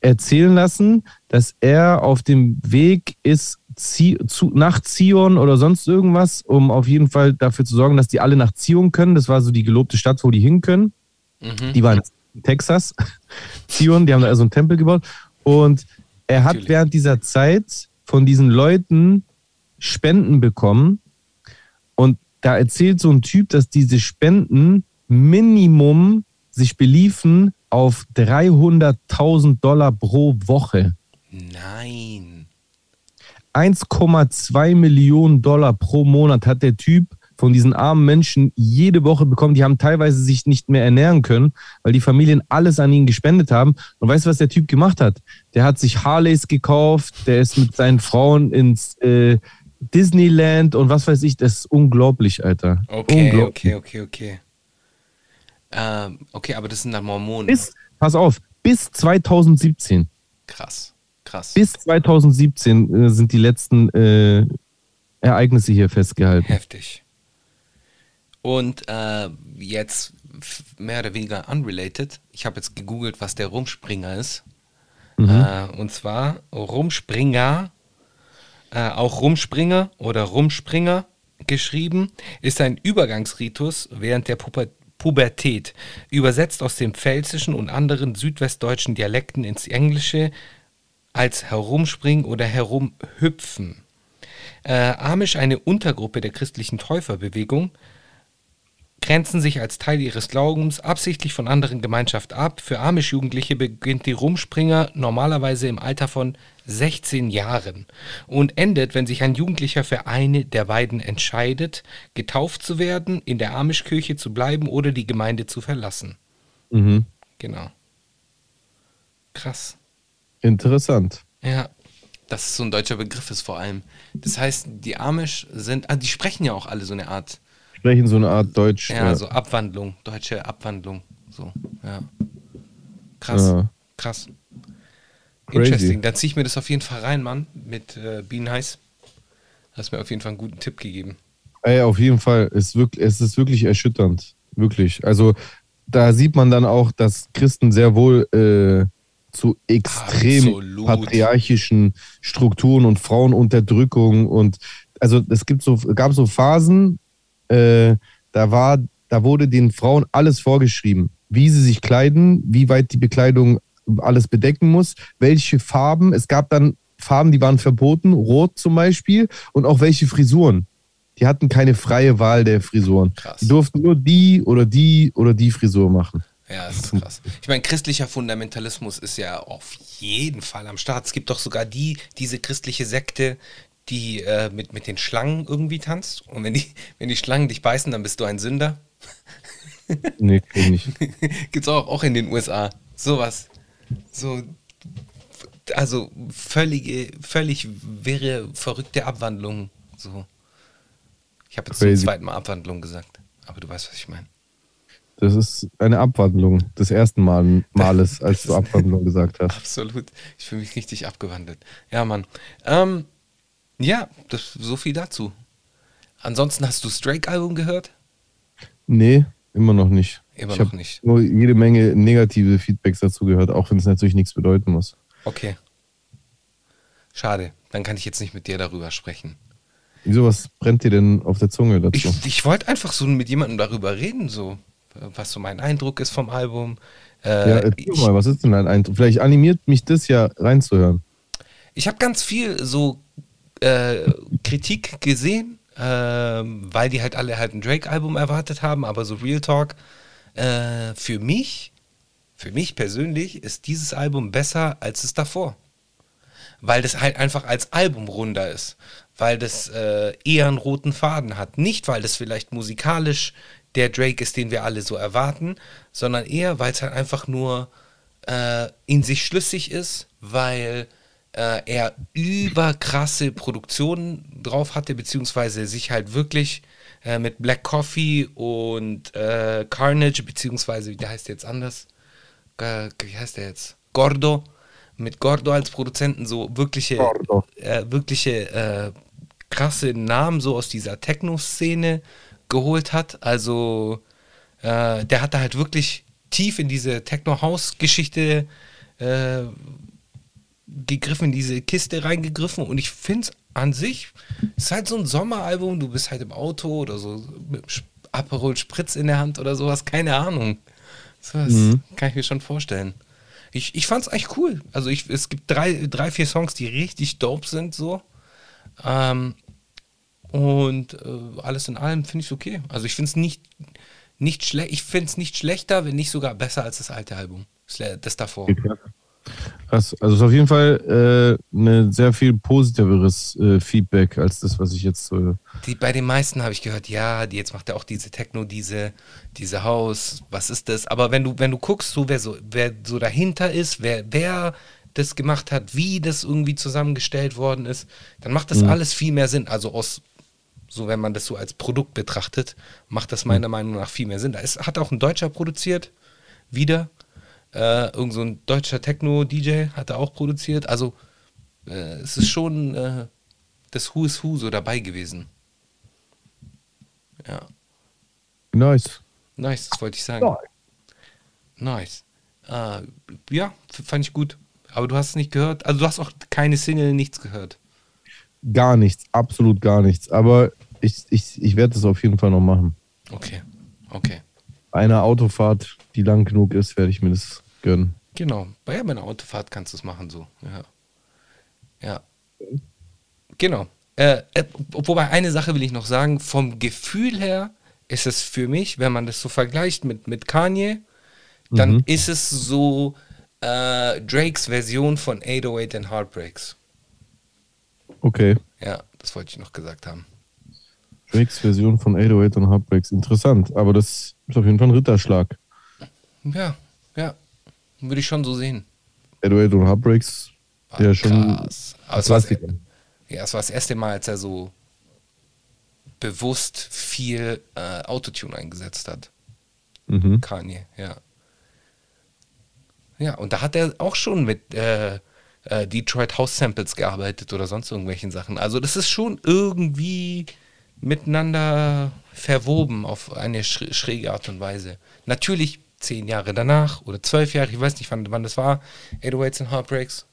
erzählen lassen, dass er auf dem Weg ist zu, nach Zion oder sonst irgendwas, um auf jeden Fall dafür zu sorgen, dass die alle nach Zion können. Das war so die gelobte Stadt, wo die hin können. Mhm. Die waren in Texas, Zion, die haben da also einen Tempel gebaut. Und er hat Natürlich. während dieser Zeit von diesen Leuten Spenden bekommen. Und da erzählt so ein Typ, dass diese Spenden Minimum sich beliefen auf 300.000 Dollar pro Woche. Nein. 1,2 Millionen Dollar pro Monat hat der Typ von diesen armen Menschen jede Woche bekommen. Die haben teilweise sich nicht mehr ernähren können, weil die Familien alles an ihn gespendet haben. Und weißt du, was der Typ gemacht hat? Der hat sich Harleys gekauft, der ist mit seinen Frauen ins äh, Disneyland und was weiß ich. Das ist unglaublich, Alter. Okay, unglaublich. okay, okay, okay. Ähm, okay, aber das sind dann Mormonen. Bis, pass auf, bis 2017. krass, krass. Bis 2017 äh, sind die letzten äh, Ereignisse hier festgehalten. Heftig. Und äh, jetzt mehr oder weniger unrelated. Ich habe jetzt gegoogelt, was der Rumspringer ist. Äh, und zwar Rumspringer, äh, auch Rumspringer oder Rumspringer geschrieben, ist ein Übergangsritus während der Puber Pubertät, übersetzt aus dem Pfälzischen und anderen südwestdeutschen Dialekten ins Englische als herumspringen oder herumhüpfen. Äh, Amish, eine Untergruppe der christlichen Täuferbewegung, grenzen sich als Teil ihres Glaubens absichtlich von anderen Gemeinschaften ab. Für Amish-Jugendliche beginnt die Rumspringer normalerweise im Alter von 16 Jahren und endet, wenn sich ein Jugendlicher für eine der beiden entscheidet, getauft zu werden, in der Amish-Kirche zu bleiben oder die Gemeinde zu verlassen. Mhm. Genau. Krass. Interessant. Ja, dass es so ein deutscher Begriff ist vor allem. Das heißt, die Amish sind, ah, die sprechen ja auch alle so eine Art, Sprechen so eine Art Deutsch. ja, äh, so Abwandlung, deutsche Abwandlung, so, ja. Krass, Ja. krass. Crazy. Interesting, dann zieh ich mir das auf jeden Fall rein, Mann, mit äh, Bean Heiß. Hast mir auf jeden Fall einen guten Tipp gegeben. Ey, auf jeden Fall. Es, ist wirklich, es ist wirklich erschütternd. Wirklich. Also da sieht man dann auch, dass Christen sehr wohl äh, zu extrem Absolut. patriarchischen Strukturen und Frauenunterdrückung und also es gibt so, gab so Phasen, äh, da war, da wurde den Frauen alles vorgeschrieben, wie sie sich kleiden, wie weit die Bekleidung alles bedecken muss, welche Farben. Es gab dann Farben, die waren verboten, rot zum Beispiel, und auch welche Frisuren. Die hatten keine freie Wahl der Frisuren. Krass. Die durften nur die oder die oder die Frisur machen. Ja, das ist krass. Ich meine, christlicher Fundamentalismus ist ja auf jeden Fall am Start. Es gibt doch sogar die, diese christliche Sekte, die äh, mit, mit den Schlangen irgendwie tanzt. Und wenn die, wenn die Schlangen dich beißen, dann bist du ein Sünder. Nee, kenn ich. Gibt's auch, auch in den USA. Sowas. So, also völlige, völlig wirre, verrückte Abwandlungen. So. Ich habe jetzt zum Crazy. zweiten Mal Abwandlung gesagt. Aber du weißt, was ich meine. Das ist eine Abwandlung des ersten Mal, Males, als du Abwandlung gesagt hast. Absolut. Ich fühle mich richtig abgewandelt. Ja, Mann. Ähm, ja, das, so viel dazu. Ansonsten hast du Strake-Album gehört? Nee, immer noch nicht. Immer ich noch nicht. Nur jede Menge negative Feedbacks dazu gehört, auch wenn es natürlich nichts bedeuten muss. Okay. Schade, dann kann ich jetzt nicht mit dir darüber sprechen. Wieso, was brennt dir denn auf der Zunge dazu? Ich, ich wollte einfach so mit jemandem darüber reden, so was so mein Eindruck ist vom Album. Äh, ja, erzähl ich mal, was ist denn dein Eindruck? Vielleicht animiert mich das ja reinzuhören. ich habe ganz viel so äh, Kritik gesehen, ähm, weil die halt alle halt ein Drake-Album erwartet haben, aber so Real Talk, äh, für mich, für mich persönlich ist dieses Album besser als es davor. Weil das halt einfach als Album runder ist. Weil das äh, eher einen roten Faden hat. Nicht, weil das vielleicht musikalisch der Drake ist, den wir alle so erwarten, sondern eher, weil es halt einfach nur äh, in sich schlüssig ist, weil äh, er überkrasse Produktionen drauf hatte, beziehungsweise sich halt wirklich äh, mit Black Coffee und äh, Carnage, beziehungsweise, wie der heißt der jetzt anders? Äh, wie heißt der jetzt? Gordo. Mit Gordo als Produzenten so wirkliche, äh, wirkliche äh, krasse Namen so aus dieser Techno-Szene geholt hat. Also der hat da halt wirklich tief in diese Techno-House-Geschichte äh, gegriffen, in diese Kiste reingegriffen und ich finde es an sich, ist halt so ein Sommeralbum, du bist halt im Auto oder so mit Aperol Spritz in der Hand oder sowas, keine Ahnung. Sowas kann ich mir schon vorstellen. Ich, ich fand es eigentlich cool. Also ich, es gibt drei, drei, vier Songs, die richtig dope sind so. Ähm, und äh, alles in allem finde ich es okay. Also ich finde es nicht, nicht schlecht. Ich finde es nicht schlechter, wenn nicht sogar besser als das alte Album. Das davor. Krass. Also ist auf jeden Fall äh, ein sehr viel positiveres äh, Feedback als das, was ich jetzt äh, Die, bei den meisten habe ich gehört, ja, die, jetzt macht er auch diese Techno, diese, diese Haus, was ist das? Aber wenn du, wenn du guckst, so, wer, so, wer so dahinter ist, wer, wer das gemacht hat, wie das irgendwie zusammengestellt worden ist, dann macht das alles viel mehr Sinn. Also aus, so wenn man das so als Produkt betrachtet, macht das meiner Meinung nach viel mehr Sinn. Da ist, hat auch ein Deutscher produziert, wieder. Äh, irgend so ein deutscher Techno-DJ hat er auch produziert. Also äh, es ist schon äh, das Who is Who so dabei gewesen. Ja, nice. nice, das wollte ich sagen. Nice. Äh, ja, fand ich gut. Aber du hast es nicht gehört. Also du hast auch keine Single, nichts gehört. Gar nichts, absolut gar nichts. Aber ich, ich, ich werde das auf jeden Fall noch machen. Okay, okay. Einer Autofahrt, die lang genug ist, werde ich mir das gönnen. Genau. Bei einer Autofahrt kannst du es machen so. Ja. Ja. Genau. Äh, äh, wobei eine Sache will ich noch sagen. Vom Gefühl her ist es für mich, wenn man das so vergleicht mit, mit Kanye, dann ist es so äh, Drakes Version von 808 and Heartbreaks. Okay. Ja, das wollte ich noch gesagt haben. Drakes Version von 808 und Heartbreaks. Interessant, aber das ist auf jeden Fall ein Ritterschlag. Ja, ja. Würde ich schon so sehen. 808 und Heartbreaks, War ja schon krass. Aber es war, das, ja, es war das erste Mal, als er so bewusst viel äh, Autotune eingesetzt hat. Mhm. Kanye, ja. Ja, und da hat er auch schon mit äh, äh, Detroit House Samples gearbeitet oder sonst irgendwelchen Sachen. Also das ist schon irgendwie miteinander verwoben auf eine schrä- schräge Art und Weise. Natürlich zehn Jahre danach oder zwölf Jahre, ich weiß nicht, wann, wann das war, 808s and Heartbreaks.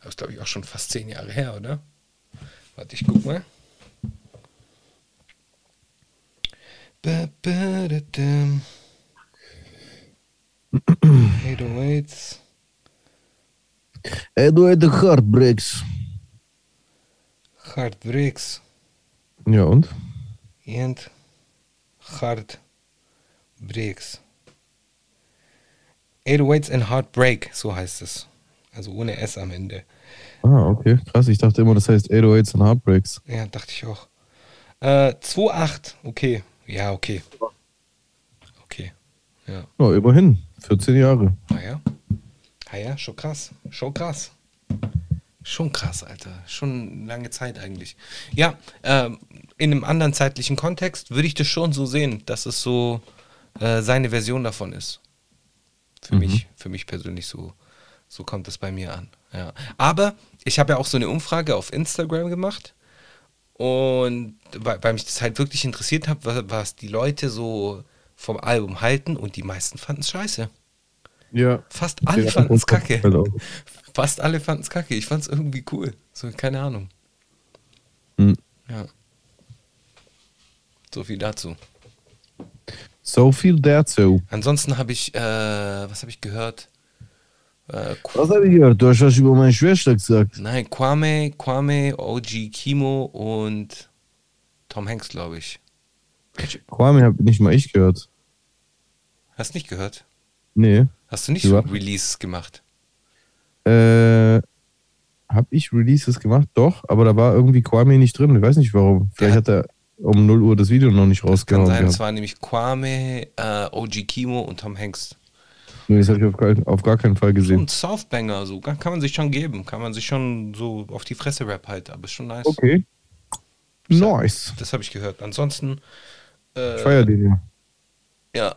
Das ist, glaube ich, auch schon fast zehn Jahre her, oder? Warte, ich guck mal. Ba, ba, da, dum. 808s. 808 und Heartbreaks. Heartbreaks Ja, und? and Heartbreaks. 808s and Heartbreak, so heißt es. Also ohne S am Ende. Ah, okay. Krass, ich dachte immer, das heißt 808s und Heartbreaks. Ja, dachte ich auch. Äh, 2,8. Okay. Ja, okay. Okay. Ja. Ja, immerhin. 14 Jahre. Naja. Ah ja, schon krass. Schon krass. Schon krass, Alter. Schon lange Zeit eigentlich. Ja, ähm, in einem anderen zeitlichen Kontext würde ich das schon so sehen, dass es so äh, seine Version davon ist. Für mich, für mich persönlich so, so kommt es bei mir an. Ja. Aber ich habe ja auch so eine Umfrage auf Instagram gemacht und weil, weil mich das halt wirklich interessiert hat, was, was die Leute so vom Album halten und die meisten fanden es scheiße. Ja. Fast alle fanden es kacke. Fast alle fanden es kacke. Ich fand es irgendwie cool. So, keine Ahnung. Hm. Ja. So viel dazu. So viel dazu. Ansonsten habe ich, äh, was habe ich gehört? Äh, Was habe ich gehört? Du hast was über meine Schwester gesagt. Nein, Kwame, Kwame, OG Kimo und Tom Hanks, glaube ich. Kwame habe nicht mal ich gehört. Hast nicht gehört? Nee. Hast du nicht so Releases gemacht? Äh, habe ich Releases gemacht? Doch, aber da war irgendwie Kwame nicht drin. Ich weiß nicht warum. Vielleicht hat er um 0 Uhr das Video noch nicht Kann rausgehauen. sein, es gehabt. war nämlich Kwame, äh, OG Kimo und Tom Hanks. Nee, das habe ich auf gar, auf gar keinen Fall gesehen. Und Softbanger, so kann kann man sich schon geben. Kann man sich schon so auf die Fresse rap halt, aber ist schon nice. Okay. Nice. Das habe ich gehört. Ansonsten, äh, Ich feier den ja. ja.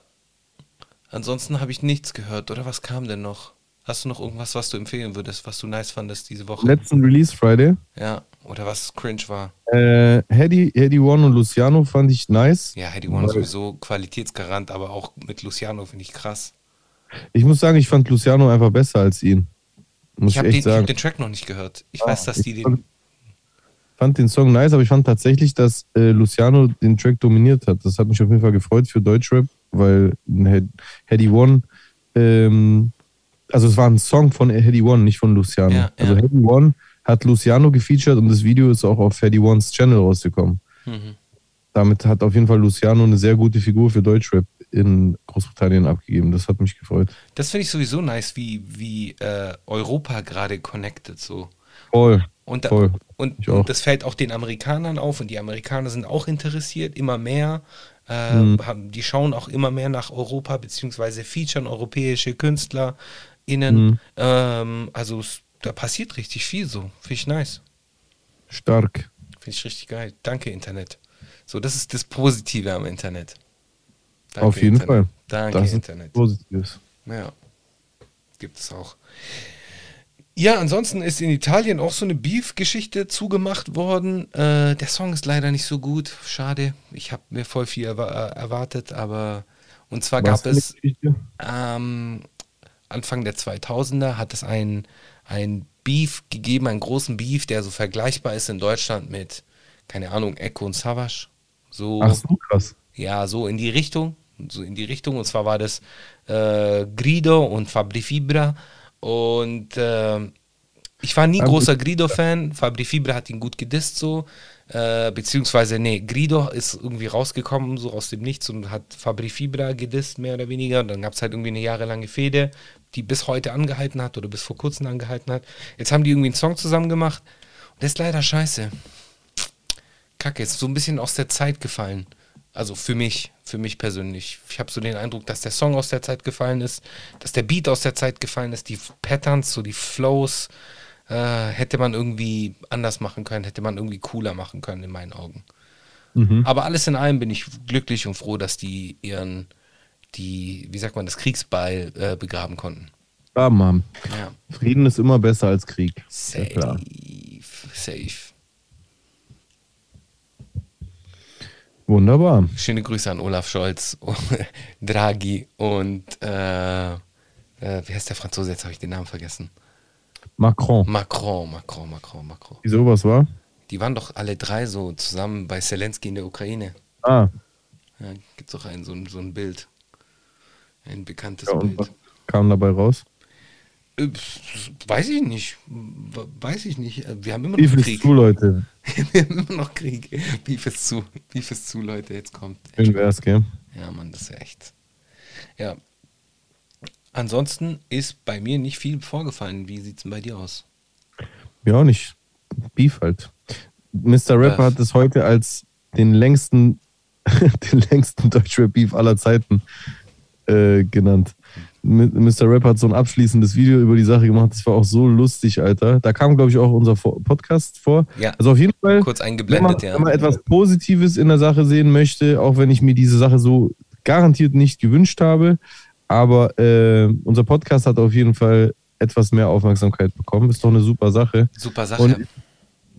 Ansonsten habe ich nichts gehört. Oder was kam denn noch? Hast du noch irgendwas, was du empfehlen würdest, was du nice fandest diese Woche? Letzten Release Friday. ja. Oder was cringe war? Äh, Hedy, Hedy One und Luciano fand ich nice. Ja, Heady One Weil- sowieso Qualitätsgarant, aber auch mit Luciano finde ich krass. Ich muss sagen, ich fand Luciano einfach besser als ihn. Muss Ich habe den, hab den Track noch nicht gehört. Ich Ah, weiß, dass die ich den. fand, fand den Song nice, aber ich fand tatsächlich, dass äh, Luciano den Track dominiert hat. Das hat mich auf jeden Fall gefreut für Deutschrap, weil Hed- Hedy One, ähm, also es war ein Song von Hedy One, nicht von Luciano. Ja, Also ja. Hedy One hat Luciano gefeatured und das Video ist auch auf Hedy Ones Channel rausgekommen. Mhm. Damit hat auf jeden Fall Luciano eine sehr gute Figur für Deutschrap in Großbritannien abgegeben. Das hat mich gefreut. Das finde ich sowieso nice, wie, wie äh, Europa gerade connected so. Voll. Und, da, Voll. und, und das fällt auch den Amerikanern auf und die Amerikaner sind auch interessiert, immer mehr. Äh, Mhm. haben, die schauen auch immer mehr nach Europa, beziehungsweise featuren europäische KünstlerInnen. Mhm. Ähm, also da passiert richtig viel so. Finde ich nice. Stark. Finde ich richtig geil. Danke, Internet. So, das ist das Positive am Internet. Danke, Auf jeden Internet. Fall. Danke, Das Internet. Positives. Ja, gibt es auch. Ja, ansonsten ist in Italien auch so eine Beef-Geschichte zugemacht worden. Äh, der Song ist leider nicht so gut. Schade. Ich habe mir voll viel äh, erwartet, aber und zwar Was gab es ähm, Anfang der 2000er hat es ein, ein Beef gegeben, einen großen Beef, der so vergleichbar ist in Deutschland mit, keine Ahnung, Echo und Savage. So, Ach so, krass. ja, so in die Richtung. So in die Richtung. Und zwar war das äh, Grido und Fabri Fibra. Und ähm, ich war nie Fabri- großer Grido-Fan. Fabri Fibra hat ihn gut gedisst so. Äh, beziehungsweise, nee, Grido ist irgendwie rausgekommen, so aus dem Nichts und hat Fabri Fibra gedisst, mehr oder weniger. Und dann gab es halt irgendwie eine jahrelange Fehde, die bis heute angehalten hat oder bis vor kurzem angehalten hat. Jetzt haben die irgendwie einen Song zusammen gemacht. Und der ist leider scheiße. Kacke, ist so ein bisschen aus der Zeit gefallen. Also für mich, für mich persönlich. Ich habe so den Eindruck, dass der Song aus der Zeit gefallen ist, dass der Beat aus der Zeit gefallen ist, die Patterns, so die Flows, äh, hätte man irgendwie anders machen können, hätte man irgendwie cooler machen können in meinen Augen. Mhm. Aber alles in allem bin ich glücklich und froh, dass die ihren, die, wie sagt man, das Kriegsbeil äh, begraben konnten. Ja, Mann. Ja. Frieden ist immer besser als Krieg. Ja, Safe. klar. Safe. Wunderbar. Schöne Grüße an Olaf Scholz, Draghi und äh, äh, wie heißt der Franzose? Jetzt habe ich den Namen vergessen. Macron. Macron, Macron, Macron, Macron. Wieso, was war? Die waren doch alle drei so zusammen bei Zelensky in der Ukraine. Ah, Ja, gibt es auch ein, so, ein, so ein Bild. Ein bekanntes ja, und was Bild. kam dabei raus? Äh, weiß ich nicht. Weiß ich nicht. Äh, Wir haben immer Beef noch ist Krieg. zu, Leute. Wir haben immer noch Krieg. Beef ist zu. Beef ist zu, Leute. Jetzt kommt. Schön wär's, gell? Ja, Mann, das ist echt. Ja. Ansonsten ist bei mir nicht viel vorgefallen. Wie sieht es denn bei dir aus? Ja, auch nicht. Beef halt. Mr. Rapper Was? hat es heute als den längsten, den längsten Deutschrap-Beef aller Zeiten äh, genannt. Mr. Rapper hat so ein abschließendes Video über die Sache gemacht. Das war auch so lustig, Alter. Da kam, glaube ich, auch unser Podcast vor. Ja. Also auf jeden Fall. Kurz wenn man, eingeblendet, ja. wenn man etwas Positives in der Sache sehen möchte, auch wenn ich mir diese Sache so garantiert nicht gewünscht habe. Aber äh, unser Podcast hat auf jeden Fall etwas mehr Aufmerksamkeit bekommen. Ist doch eine super Sache. Super Sache. Und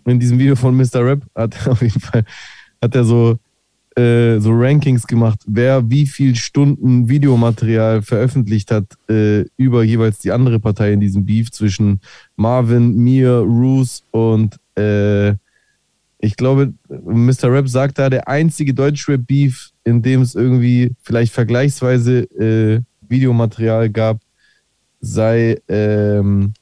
in diesem Video von Mr. Rap hat er auf jeden Fall hat er so äh, so Rankings gemacht, wer wie viel Stunden Videomaterial veröffentlicht hat äh, über jeweils die andere Partei in diesem Beef zwischen Marvin, mir, Roos und äh, ich glaube, Mr. Rap sagt da, der einzige Deutschrap-Beef, in dem es irgendwie vielleicht vergleichsweise äh, Videomaterial gab, sei ähm,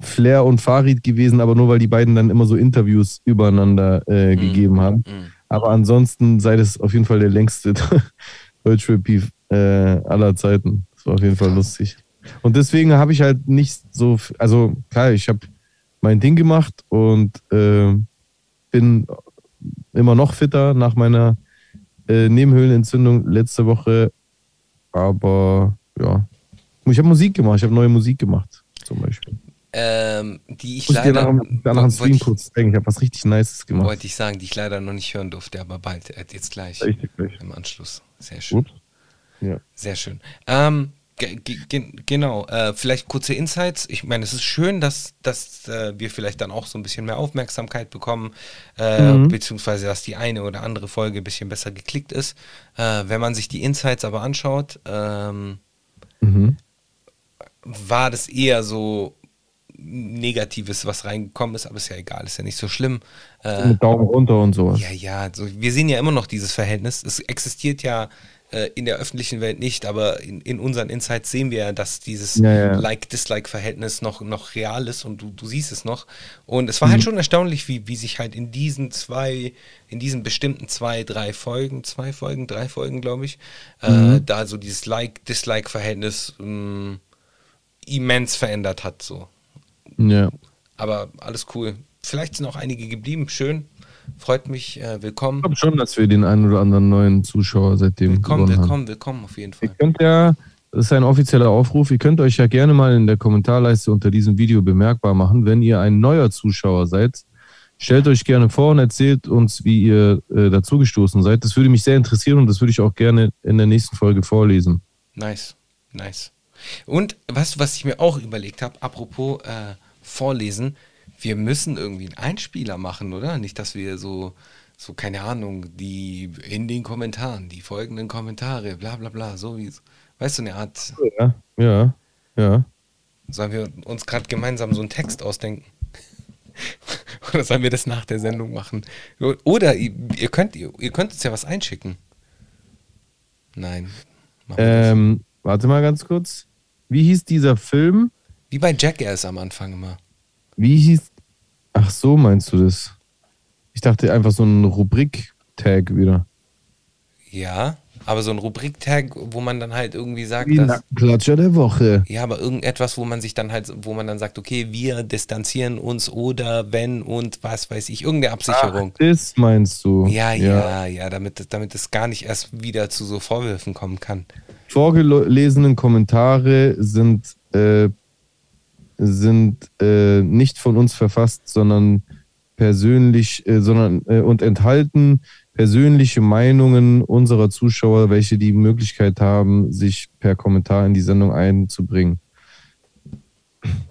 Flair und Farid gewesen, aber nur weil die beiden dann immer so Interviews übereinander äh, Mhm. gegeben haben. Mhm. Aber ansonsten sei das auf jeden Fall der längste Deutschrap-Beef äh, aller Zeiten. Das war auf jeden Fall lustig. Und deswegen habe ich halt nicht so, also klar, ich habe mein Ding gemacht und äh, bin immer noch fitter nach meiner äh, Nebenhöhlenentzündung letzte Woche. Aber ja, ich habe Musik gemacht, ich habe neue Musik gemacht, zum Beispiel. Ähm, die ich Ich muss dir leider. nach, danach einen wollte Stream ich- kurz zeigen, ich habe was richtig Nices gemacht. Wollte ich sagen, die ich leider noch nicht hören durfte, aber bald, äh, jetzt gleich Richtig, gleich. im Anschluss. Sehr schön. Ja. Sehr schön. Ähm, ge ge ge genau, äh, vielleicht kurze Insights. Ich meine, es ist schön, dass, dass äh, wir vielleicht dann auch so ein bisschen mehr Aufmerksamkeit bekommen, äh, Mhm. beziehungsweise dass die eine oder andere Folge ein bisschen besser geklickt ist. Äh, wenn man sich die Insights aber anschaut, ähm, Mhm. war das eher so Negatives, was reingekommen ist, aber ist ja egal, ist ja nicht so schlimm. Äh, Mit Daumen runter und sowas. ja, ja, also wir sehen ja immer noch dieses Verhältnis. Es existiert ja äh, in der öffentlichen Welt nicht, aber in, in unseren Insights sehen wir ja, dass dieses Ja, ja. Like-Dislike-Verhältnis noch, noch real ist und du, du siehst es noch. Und es war halt schon erstaunlich, wie, wie sich halt in diesen zwei, in diesen bestimmten zwei, drei Folgen, zwei Folgen, drei Folgen, glaube ich, äh, da so dieses Like-Dislike-Verhältnis ähm, immens verändert hat. So. Ja. Aber alles cool. Vielleicht sind auch einige geblieben. Schön. Freut mich. Äh, willkommen. Ich glaube schon, dass wir den einen oder anderen neuen Zuschauer seitdem Willkommen, gewonnen haben. willkommen, willkommen auf jeden Ihr Fall. könnt ja, das ist ein offizieller Aufruf, ihr könnt euch ja gerne mal in der Kommentarleiste unter diesem Video bemerkbar machen, wenn ihr ein neuer Zuschauer seid. Stellt euch gerne vor und erzählt uns, wie ihr äh, dazugestoßen seid. Das würde mich sehr interessieren und das würde ich auch gerne in der nächsten Folge vorlesen. Nice, nice. Und weißt du, was ich mir auch überlegt habe, apropos äh, vorlesen, wir müssen irgendwie einen Einspieler machen, oder? Nicht, dass wir so, so, keine Ahnung, die in den Kommentaren, die folgenden Kommentare, bla bla bla, so wie, weißt du, eine Art, Ja, ja, ja. sollen wir uns gerade gemeinsam so einen Text ausdenken? Oder sollen wir das nach der Sendung machen? Oder ihr, ihr könnt, ihr, ihr könnt uns ja was einschicken. Nein. Ähm, warte mal ganz kurz. Wie hieß dieser Film? Wie bei Jackass am Anfang immer. Wie hieß. Ach so, meinst du das? Ich dachte einfach so ein Rubrik-Tag wieder. Ja, aber so ein Rubriktag, wo man dann halt irgendwie sagt, Wie dass, Nackenklatscher der Woche. ja, aber irgendetwas, wo man sich dann halt, wo man dann sagt, okay, wir distanzieren uns oder wenn und was weiß ich, irgendeine Absicherung. Ach, das meinst du? ja, ja, ja, damit, damit es gar nicht erst wieder zu so Vorwürfen kommen kann. Vorgelesenen Kommentare sind, äh, sind äh, nicht von uns verfasst, sondern persönlich, äh, sondern äh, und enthalten persönliche Meinungen unserer Zuschauer, welche die Möglichkeit haben, sich per Kommentar in die Sendung einzubringen.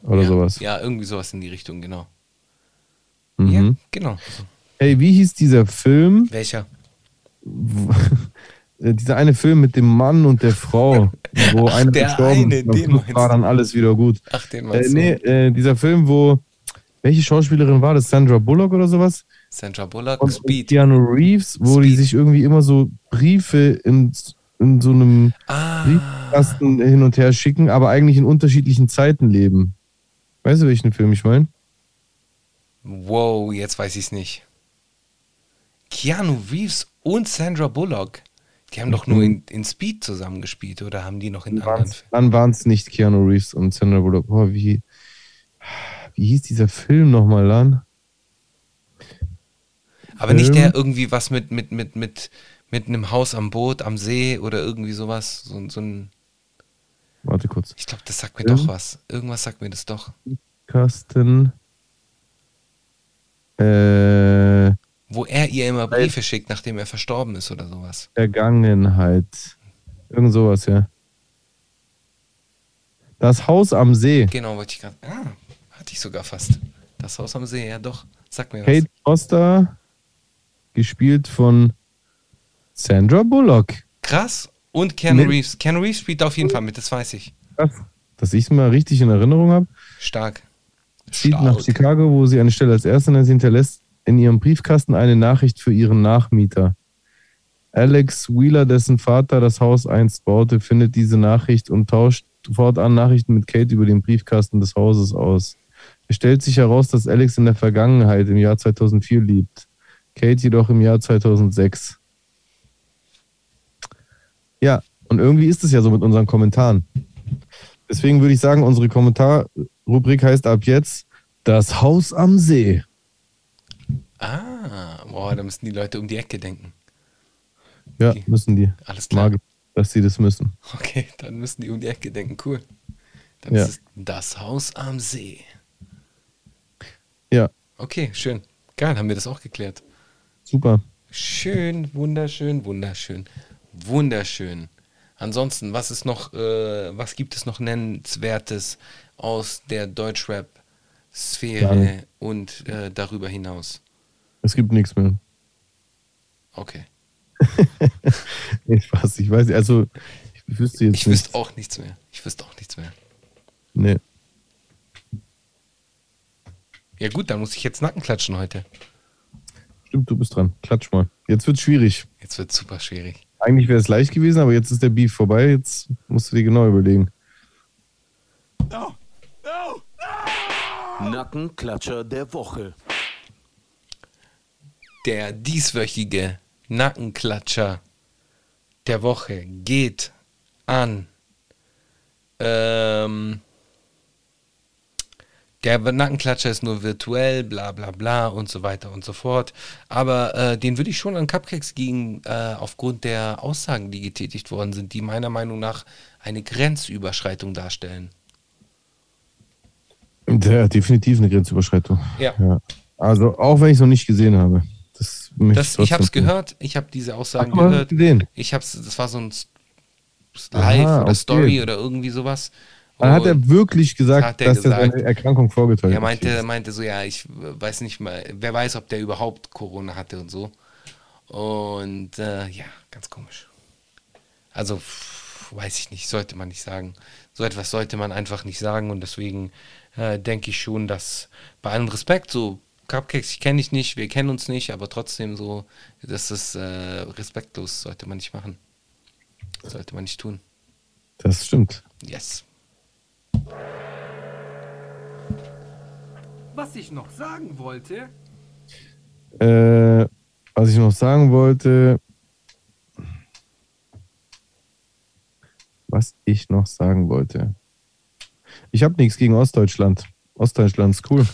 Oder ja, sowas. Ja, irgendwie sowas in die Richtung, genau. Mhm. Ja, genau. Hey, wie hieß dieser Film? Welcher? Äh, dieser eine Film mit dem Mann und der Frau, wo Ach, einer der gestorben eine, den war dann alles wieder gut. Ach, den Äh, meinst nee, du? äh, dieser Film, wo welche Schauspielerin war das? Sandra Bullock oder sowas? Sandra Bullock, Und Speed. Keanu Reeves, wo die Speed. sich irgendwie immer so Briefe in, in so einem Ah, Briefkasten hin und her schicken, aber eigentlich in unterschiedlichen Zeiten leben. Weißt du, welchen Film ich meine? wow, jetzt weiß ich es nicht. Keanu Reeves und Sandra Bullock, die haben doch Mhm. nur in, in Speed zusammengespielt oder haben die noch in anderen Filmen? Dann waren es nicht Keanu Reeves und Sandra Bullock. Oh, wie, wie hieß dieser Film nochmal, Lan? Aber nicht der irgendwie was mit, mit, mit, mit, mit einem Haus am Boot, am See oder irgendwie sowas. So, so ein, Warte kurz. ich glaube, das sagt mir Film? doch was. Irgendwas sagt mir das doch. Kasten. Äh, Wo er ihr immer Briefe schickt, nachdem er verstorben ist oder sowas. Vergangenheit. Irgend sowas, ja. Das Haus am See. Genau, wollte ich gerade. Ah, hatte ich sogar fast. Das Haus am See, ja doch. Sag mir was. Kate Foster, gespielt von Sandra Bullock. Krass. Und Keanu Mit- Reeves. Keanu Reeves spielt auf jeden Fall mit, das weiß ich. Krass. Dass ich es mal richtig in Erinnerung habe. Stark. zieht nach Chicago, wo sie eine Stelle als Erste hinterlässt in ihrem Briefkasten eine Nachricht für ihren Nachmieter. Alex Wheeler, dessen Vater das Haus einst baute, findet diese Nachricht und tauscht fortan Nachrichten mit Kate über den Briefkasten des Hauses aus. Es stellt sich heraus, dass Alex in der Vergangenheit im Jahr 2004 liebt, Kate jedoch im Jahr 2006. Ja, und irgendwie ist es ja so mit unseren Kommentaren. Deswegen würde ich sagen, unsere Kommentarrubrik heißt ab jetzt Das Haus am See. Ah, boah, da müssen die Leute um die Ecke denken. Ja, Okay. müssen die. Alles klar. Mag, ich, dass sie das müssen. Okay, dann müssen die um die Ecke denken. Cool. Dann Ja. ist es das Haus am See. Ja, Okay, schön. Geil, haben wir das auch geklärt. Super. Schön, wunderschön, wunderschön, wunderschön. Ansonsten, was ist noch, äh, was gibt es noch nennenswertes aus der Deutschrap-Sphäre und äh, darüber hinaus? Es gibt nichts mehr. Okay. Nee, Spaß, ich weiß. Also, ich wüsste jetzt Ich nicht. wüsste auch nichts mehr. Ich wüsste auch nichts mehr. Nee. Ja gut, dann muss ich jetzt Nacken klatschen heute. Stimmt, du bist dran. Klatsch mal. Jetzt wird's schwierig. Jetzt wird super schwierig. Eigentlich wäre es leicht gewesen, aber jetzt ist der Beef vorbei. Jetzt musst du dir genau überlegen. Nackenklatscher der Woche. Der dieswöchige Nackenklatscher der Woche geht an. Ähm, der Nackenklatscher ist nur virtuell, bla bla bla und so weiter und so fort. Aber äh, den würde ich schon an Cupcakes gegen, äh, aufgrund der Aussagen, die getätigt worden sind, die meiner Meinung nach eine Grenzüberschreitung darstellen. Ja, definitiv eine Grenzüberschreitung. Ja. Ja. Also, auch wenn ich es noch nicht gesehen habe. Das Das, ich habe es gehört, ich habe diese Aussagen gehört. es gesehen. Ich hab's, das war so ein Live Aha, oder okay. Story oder irgendwie sowas. Dann hat er wirklich gesagt, er dass er seine Erkrankung vorgetäuscht er hat. meinte, meinte so, ja, ich weiß nicht mal, wer weiß, ob der überhaupt Corona hatte und so. Und äh, ja, ganz komisch. Also, pff, weiß ich nicht, sollte man nicht sagen. So etwas sollte man einfach nicht sagen und deswegen äh, denke ich schon, dass bei allem Respekt, so Cupcakes, ich kenne dich nicht, wir kennen uns nicht, aber trotzdem so, das ist äh, respektlos, sollte man nicht machen. Sollte man nicht tun. Das stimmt. Yes. Was ich noch sagen wollte, Äh, was ich noch sagen wollte. Was ich noch sagen wollte. Ich habe nichts gegen Ostdeutschland. Ostdeutschland ist cool.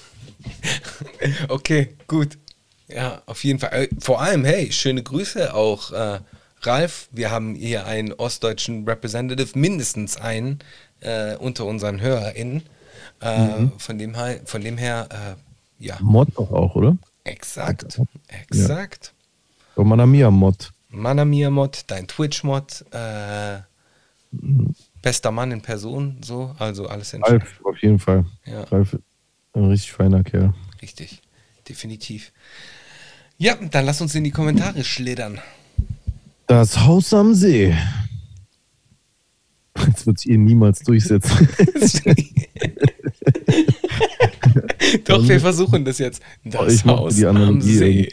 Okay, gut. Ja, auf jeden Fall. Äh, Vor allem, hey, schöne Grüße auch, äh, Ralf. Wir haben hier einen ostdeutschen Representative, mindestens einen, äh, unter unseren HörerInnen. Äh, von, dem, her- von dem her, äh, ja, Mod doch auch, oder? exakt. Exakt. Oh, Manamia Mod. Manamia-Mod, dein Twitch-Mod, äh, bester Mann in Person, so, also alles in Ralf, auf jeden Fall. Ja. Ralf, ein richtig feiner Kerl. Richtig, definitiv. Ja, dann lass uns in die Kommentare schlittern. Das Haus am See. Jetzt wird sich ihr niemals durchsetzen. Doch, wir versuchen das jetzt. Das ich mochte Haus die am See.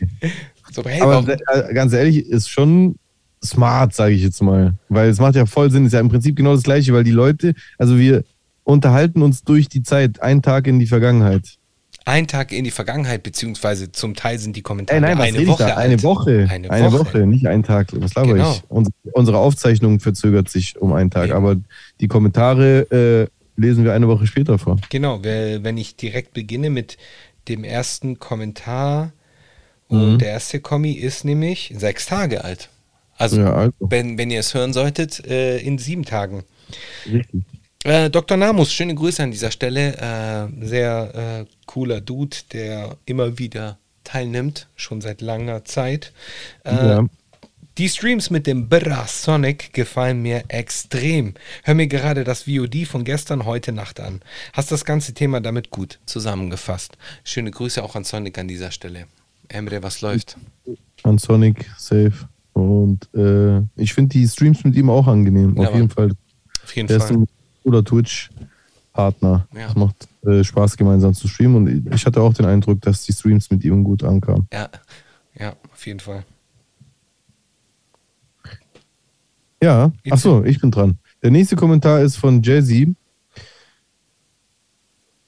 So, hey, Aber warum, äh, ganz ehrlich, ist schon smart, sage ich jetzt mal. Weil es macht ja voll Sinn, ist ja im Prinzip genau das Gleiche, weil die Leute, also wir unterhalten uns durch die Zeit, einen Tag in die Vergangenheit. ein Tag in die Vergangenheit, beziehungsweise zum Teil sind die Kommentare Ey, nein, eine rede ich Woche? Eine. Woche. Eine Eine, Woche. Woche. nicht ein Tag. Was laber Genau. ich? Uns, unsere Aufzeichnung verzögert sich um einen Tag, Eben. aber die Kommentare äh, lesen wir eine Woche später vor. Genau, wenn ich direkt beginne mit dem ersten Kommentar. Und Mhm. der erste Kommi ist nämlich sechs Tage alt. Also, Ja, also. Wenn, wenn ihr es hören solltet, äh, in sieben Tagen. Richtig. Äh, Dr. Namus, schöne Grüße an dieser Stelle. Äh, sehr äh, cooler Dude, der immer wieder teilnimmt, schon seit langer Zeit. Äh, Ja. Die Streams mit dem Bra Sonic gefallen mir extrem. Hör mir gerade das VOD von gestern heute Nacht an. Hast das ganze Thema damit gut zusammengefasst. Schöne Grüße auch an Sonic an dieser Stelle. Emre, was läuft? An Sonic, safe. Und äh, ich finde die Streams mit ihm auch angenehm. Ja, Auf jeden. Fall. Auf jeden Der ist Fall. ein cooler Twitch-Partner. Ja. Es macht äh, Spaß, gemeinsam zu streamen. Und ich hatte auch den Eindruck, dass die Streams mit ihm gut ankamen. Ja, ja, auf jeden Fall. Ja, ach so, ich bin dran. Der nächste Kommentar ist von Jazzy.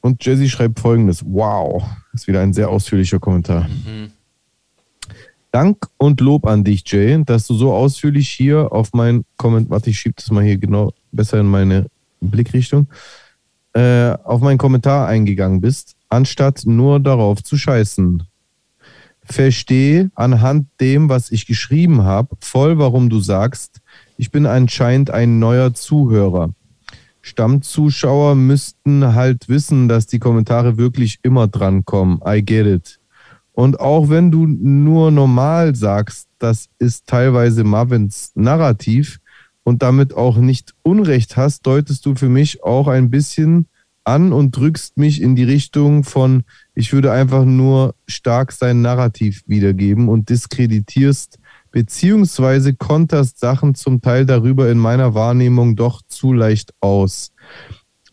Und Jazzy schreibt folgendes: Wow, das ist wieder ein sehr ausführlicher Kommentar. Dank und Lob an dich, Jay, dass du so ausführlich hier auf mein Kommentar, warte, ich schiebe das mal hier genau besser in meine Blickrichtung, äh, auf meinen Kommentar eingegangen bist, anstatt nur darauf zu scheißen. Verstehe anhand dem, was ich geschrieben habe, voll, warum du sagst, ich bin anscheinend ein neuer Zuhörer. Stammzuschauer müssten halt wissen, dass die Kommentare wirklich immer drankommen. I get it. Und auch wenn du nur normal sagst, das ist teilweise Marvins Narrativ und damit auch nicht Unrecht hast, deutest du für mich auch ein bisschen an und drückst mich in die Richtung von, ich würde einfach nur stark sein Narrativ wiedergeben und diskreditierst beziehungsweise konterst Sachen zum Teil darüber in meiner Wahrnehmung doch zu leicht aus.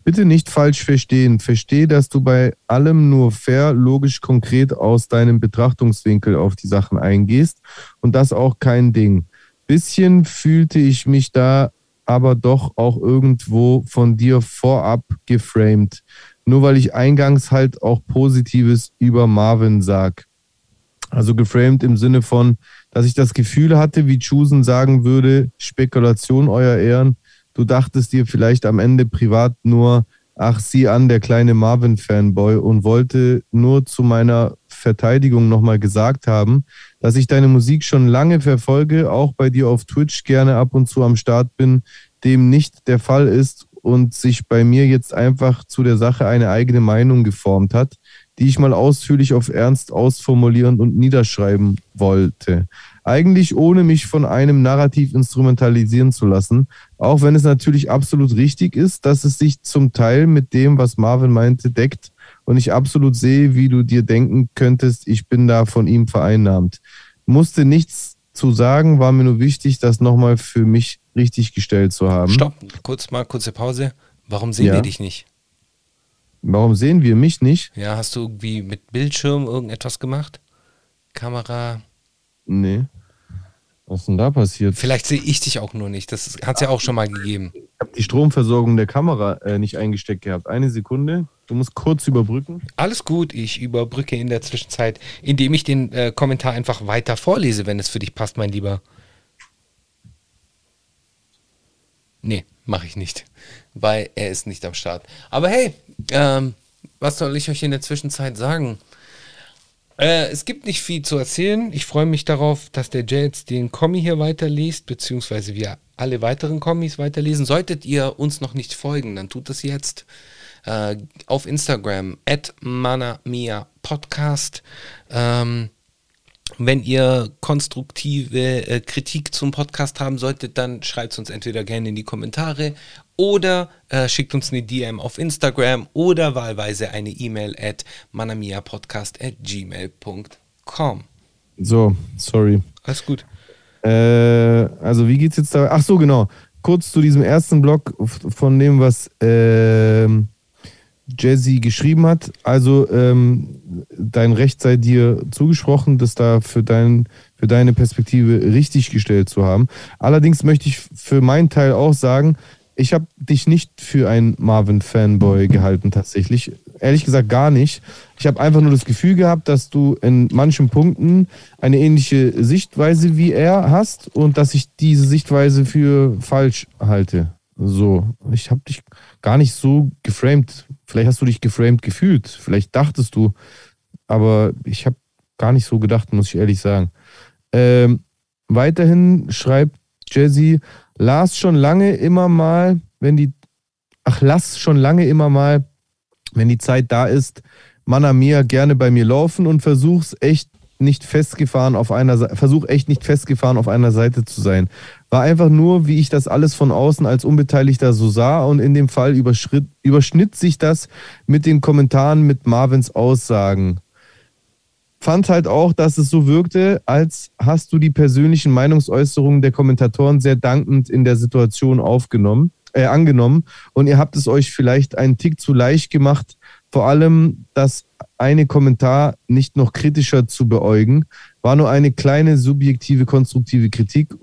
Bitte nicht falsch verstehen. Verstehe, dass du bei allem nur fair, logisch, konkret aus deinem Betrachtungswinkel auf die Sachen eingehst und das auch kein Ding. Bisschen fühlte ich mich da aber doch auch irgendwo von dir vorab geframed. Nur weil ich eingangs halt auch Positives über Marvin sag. Also geframed im Sinne von, dass ich das Gefühl hatte, wie Chusen sagen würde, Spekulation, euer Ehren. Du dachtest dir vielleicht am Ende privat nur, ach, sieh an, der kleine Marvin-Fanboy und wollte nur zu meiner Verteidigung nochmal gesagt haben, dass ich deine Musik schon lange verfolge, auch bei dir auf Twitch gerne ab und zu am Start bin, dem nicht der Fall ist und sich bei mir jetzt einfach zu der Sache eine eigene Meinung geformt hat, die ich mal ausführlich auf Ernst ausformulieren und niederschreiben wollte. Eigentlich ohne mich von einem Narrativ instrumentalisieren zu lassen, auch wenn es natürlich absolut richtig ist, dass es sich zum Teil mit dem, was Marvin meinte, deckt und ich absolut sehe, wie du dir denken könntest, ich bin da von ihm vereinnahmt. Musste nichts zu sagen, war mir nur wichtig, das nochmal für mich richtig gestellt zu haben. Stopp, kurz mal, kurze Pause. Warum sehen Ja. wir dich nicht? Warum sehen wir mich nicht? Ja, hast du irgendwie mit Bildschirm irgendetwas gemacht? Kamera? Nee. Was ist denn da passiert? Vielleicht sehe ich dich auch nur nicht. Das hat es ja auch schon mal gegeben. Ich habe die Stromversorgung der Kamera äh, nicht eingesteckt gehabt. Eine Sekunde. Du musst kurz überbrücken. Alles gut, ich überbrücke in der Zwischenzeit, indem ich den äh, Kommentar einfach weiter vorlese, wenn es für dich passt, mein Lieber. Nee, mache ich nicht, weil er ist nicht am Start. Aber hey, ähm, was soll ich euch in der Zwischenzeit sagen? Äh, es gibt nicht viel zu erzählen. Ich freue mich darauf, dass der jetzt den Kommi hier weiterliest, beziehungsweise wir alle weiteren Kommis weiterlesen. Solltet ihr uns noch nicht folgen, dann tut das jetzt äh, auf Instagram at manamia podcast. Ähm, wenn ihr konstruktive äh, Kritik zum Podcast haben solltet, dann schreibt es uns entweder gerne in die Kommentare oder äh, schickt uns eine DM auf Instagram oder wahlweise eine E-Mail at manamiapodcast at gmail.com. So, sorry. Alles gut. Äh, also wie geht's jetzt da? Ach so, genau. Kurz zu diesem ersten Block von dem, was ähm, Jazzy geschrieben hat. Also ähm, dein Recht sei dir zugesprochen, das da für, dein, für deine Perspektive richtig gestellt zu haben. Allerdings möchte ich für meinen Teil auch sagen, ich habe dich nicht für einen Marvin-Fanboy gehalten tatsächlich. Ehrlich gesagt gar nicht. Ich habe einfach nur das Gefühl gehabt, dass du in manchen Punkten eine ähnliche Sichtweise wie er hast und dass ich diese Sichtweise für falsch halte. So, ich habe dich gar nicht so geframed. Vielleicht hast du dich geframed gefühlt. Vielleicht dachtest du, aber ich habe gar nicht so gedacht, muss ich ehrlich sagen. Ähm, weiterhin schreibt Jazzy, las schon lange immer mal, wenn die, ach, lass schon lange immer mal, wenn die Zeit da ist, Manna Mia gerne bei mir laufen und versuch's echt nicht festgefahren auf einer versuch echt nicht festgefahren auf einer Seite zu sein. War einfach nur, wie ich das alles von außen als Unbeteiligter so sah und in dem Fall überschnitt sich das mit den Kommentaren mit Marvins Aussagen. fand halt auch, dass es so wirkte, als hast du die persönlichen Meinungsäußerungen der Kommentatoren sehr dankend in der Situation aufgenommen, äh, angenommen. Und ihr habt es euch vielleicht einen Tick zu leicht gemacht, vor allem das eine Kommentar nicht noch kritischer zu beäugen. War nur eine kleine subjektive, konstruktive Kritik.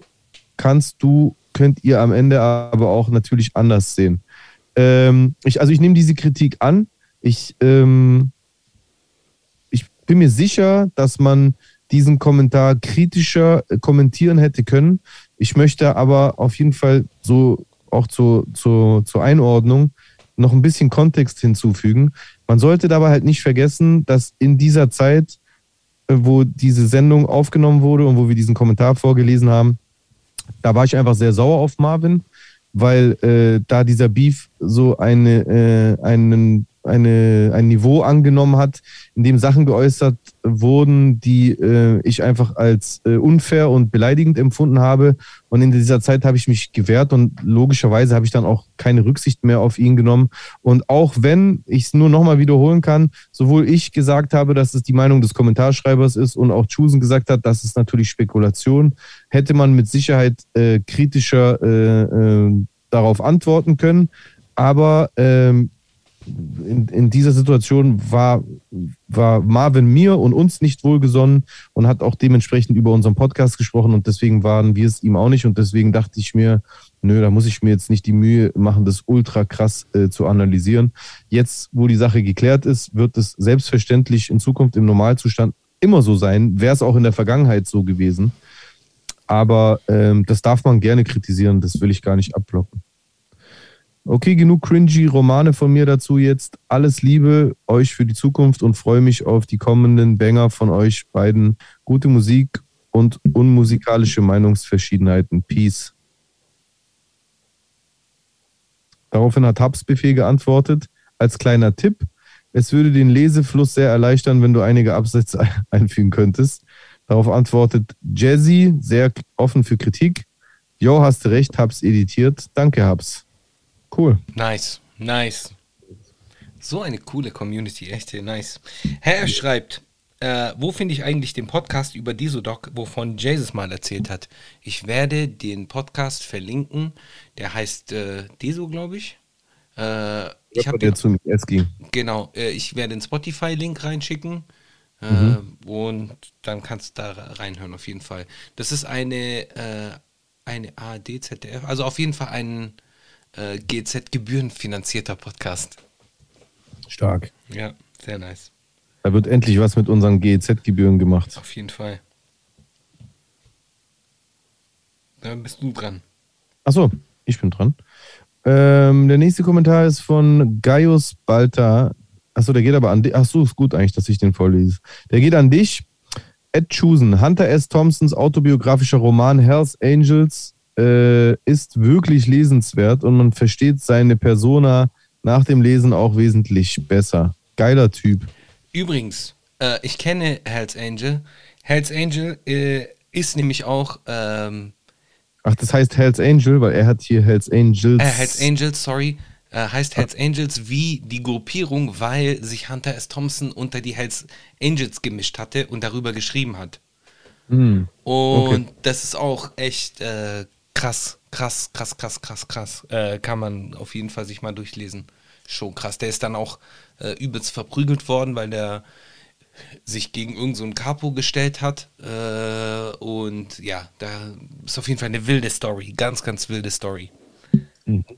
Kannst du, könnt ihr am Ende aber auch natürlich anders sehen. Ähm, ich, also ich nehme diese Kritik an. Ich, ähm, ich bin mir sicher, dass man diesen Kommentar kritischer äh, kommentieren hätte können. Ich möchte aber auf jeden Fall so auch zu, zu, zur Einordnung noch ein bisschen Kontext hinzufügen. Man sollte dabei halt nicht vergessen, dass in dieser Zeit, äh, wo diese Sendung aufgenommen wurde und wo wir diesen Kommentar vorgelesen haben, da war ich einfach sehr sauer auf Marvin, weil äh, da dieser Beef so eine, äh, einen eine, ein Niveau angenommen hat, in dem Sachen geäußert wurden, die äh, ich einfach als äh, unfair und beleidigend empfunden habe. Und in dieser Zeit habe ich mich gewehrt und logischerweise habe ich dann auch keine Rücksicht mehr auf ihn genommen. Und auch wenn ich es nur nochmal wiederholen kann, sowohl ich gesagt habe, dass es die Meinung des Kommentarschreibers ist und auch Chusen gesagt hat, das ist natürlich Spekulation, hätte man mit Sicherheit äh, kritischer äh, äh, darauf antworten können. Aber ähm, in, in dieser Situation war, war Marvin mir und uns nicht wohlgesonnen und hat auch dementsprechend über unseren Podcast gesprochen und deswegen waren wir es ihm auch nicht und deswegen dachte ich mir, nö, da muss ich mir jetzt nicht die Mühe machen, das ultra krass äh, zu analysieren. Jetzt, wo die Sache geklärt ist, wird es selbstverständlich in Zukunft im Normalzustand immer so sein, wäre es auch in der Vergangenheit so gewesen. Aber ähm, das darf man gerne kritisieren, das will ich gar nicht abblocken. Okay, genug cringy Romane von mir dazu jetzt. Alles Liebe euch für die Zukunft und freue mich auf die kommenden Banger von euch beiden. Gute Musik und unmusikalische Meinungsverschiedenheiten. Peace. Daraufhin hat Hubsbefehl geantwortet, als kleiner Tipp, es würde den Lesefluss sehr erleichtern, wenn du einige Absätze einfügen könntest. Darauf antwortet Jazzy, sehr offen für Kritik. Jo, hast recht, hab's editiert. Danke, hab's. Cool. Nice, nice. So eine coole Community, echt nice. Herr schreibt, äh, wo finde ich eigentlich den Podcast über Disodoc, wovon Jesus mal erzählt hat? Ich werde den Podcast verlinken. Der heißt äh, Deso, glaube ich. Äh, ich habe der zu Eski. Genau, äh, ich werde den Spotify-Link reinschicken. Äh, Mhm. Und dann kannst du da reinhören, auf jeden Fall. Das ist eine, äh, eine ARD, ZDF, also auf jeden Fall ein äh, GZ-gebührenfinanzierter Podcast. Stark. Ja, sehr nice. Da wird endlich was mit unseren GEZ-Gebühren gemacht. Auf jeden Fall. Dann bist du dran. Achso, ich bin dran. Ähm, der nächste Kommentar ist von Gaius Balta. Achso, der geht aber an dich. Achso, ist gut eigentlich, dass ich den vorlese. Der geht an dich. Ed Chusen, Hunter S. Thompsons autobiografischer Roman Hells Angels äh, ist wirklich lesenswert und man versteht seine Persona nach dem Lesen auch wesentlich besser. Geiler Typ. Übrigens, äh, ich kenne Hells Angel. Hells Angel äh, ist nämlich auch ähm, Ach, das heißt Hells Angel, weil er hat hier Hells Angels. äh, Hells Angels, sorry, äh, heißt Hells Angels wie die Gruppierung, weil sich Hunter S. Thompson unter die Hells Angels gemischt hatte und darüber geschrieben hat. Hm. Und das ist auch echt äh, krass, krass, krass, krass, krass, krass. Äh, kann man auf jeden Fall sich mal durchlesen. Schon krass. Der ist dann auch äh, übelst verprügelt worden, weil der sich gegen irgendeinen so einen Capo gestellt hat. Äh, und ja, da ist auf jeden Fall eine wilde Story. Ganz, ganz wilde Story.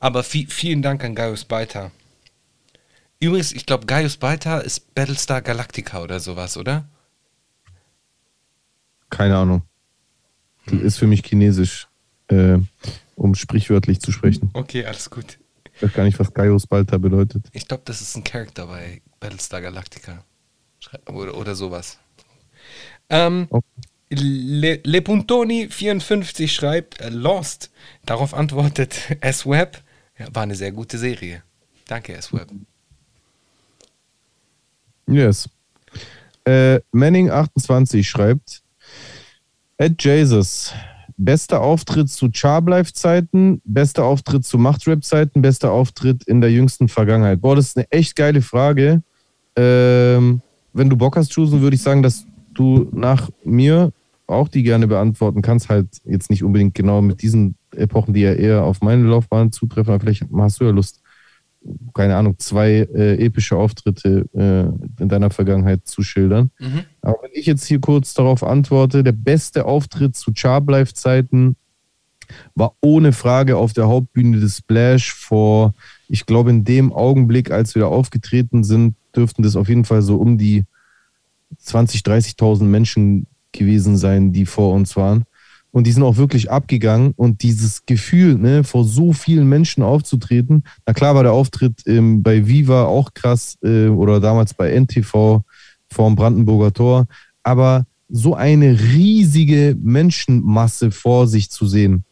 Aber vi vielen Dank an Gaius Baita. Übrigens, ich glaube, Gaius Baita ist Battlestar Galactica oder sowas, oder? Keine Ahnung. Das ist für mich chinesisch, äh, um sprichwörtlich zu sprechen. Okay, alles gut. Ich weiß gar nicht, was Gaius Balta bedeutet. Ich glaube, das ist ein Charakter bei Battlestar Galactica. Oder, oder sowas. Ähm, Okay. Le, Lepuntoni54 schreibt äh, Lost. Darauf antwortet S-Web. Ja, war eine sehr gute Serie. Danke, S-Web. Yes. Äh, Manning28 schreibt: Ed Jesus, bester Auftritt zu Charbleif-Zeiten, bester Auftritt zu Machtrap-Zeiten, bester Auftritt in der jüngsten Vergangenheit. Boah, das ist eine echt geile Frage. Ähm, wenn du Bock hast, Chusen, würde ich sagen, dass du nach mir auch die gerne beantworten kannst, halt jetzt nicht unbedingt genau mit diesen Epochen, die ja eher auf meine Laufbahn zutreffen, aber vielleicht hast du ja Lust, keine Ahnung, zwei äh, epische Auftritte äh, in deiner Vergangenheit zu schildern. Mhm. Aber wenn ich jetzt hier kurz darauf antworte, der beste Auftritt zu Charblife-Zeiten war ohne Frage auf der Hauptbühne des Splash vor, ich glaube, in dem Augenblick, als wir da aufgetreten sind, dürften das auf jeden Fall so um die 20, 30.000 Menschen gewesen sein, die vor uns waren. Und die sind auch wirklich abgegangen. Und dieses Gefühl, ne, vor so vielen Menschen aufzutreten, na klar war der Auftritt ähm, bei Viva auch krass äh, oder damals bei NTV vorm Brandenburger Tor. Aber so eine riesige Menschenmasse vor sich zu sehen,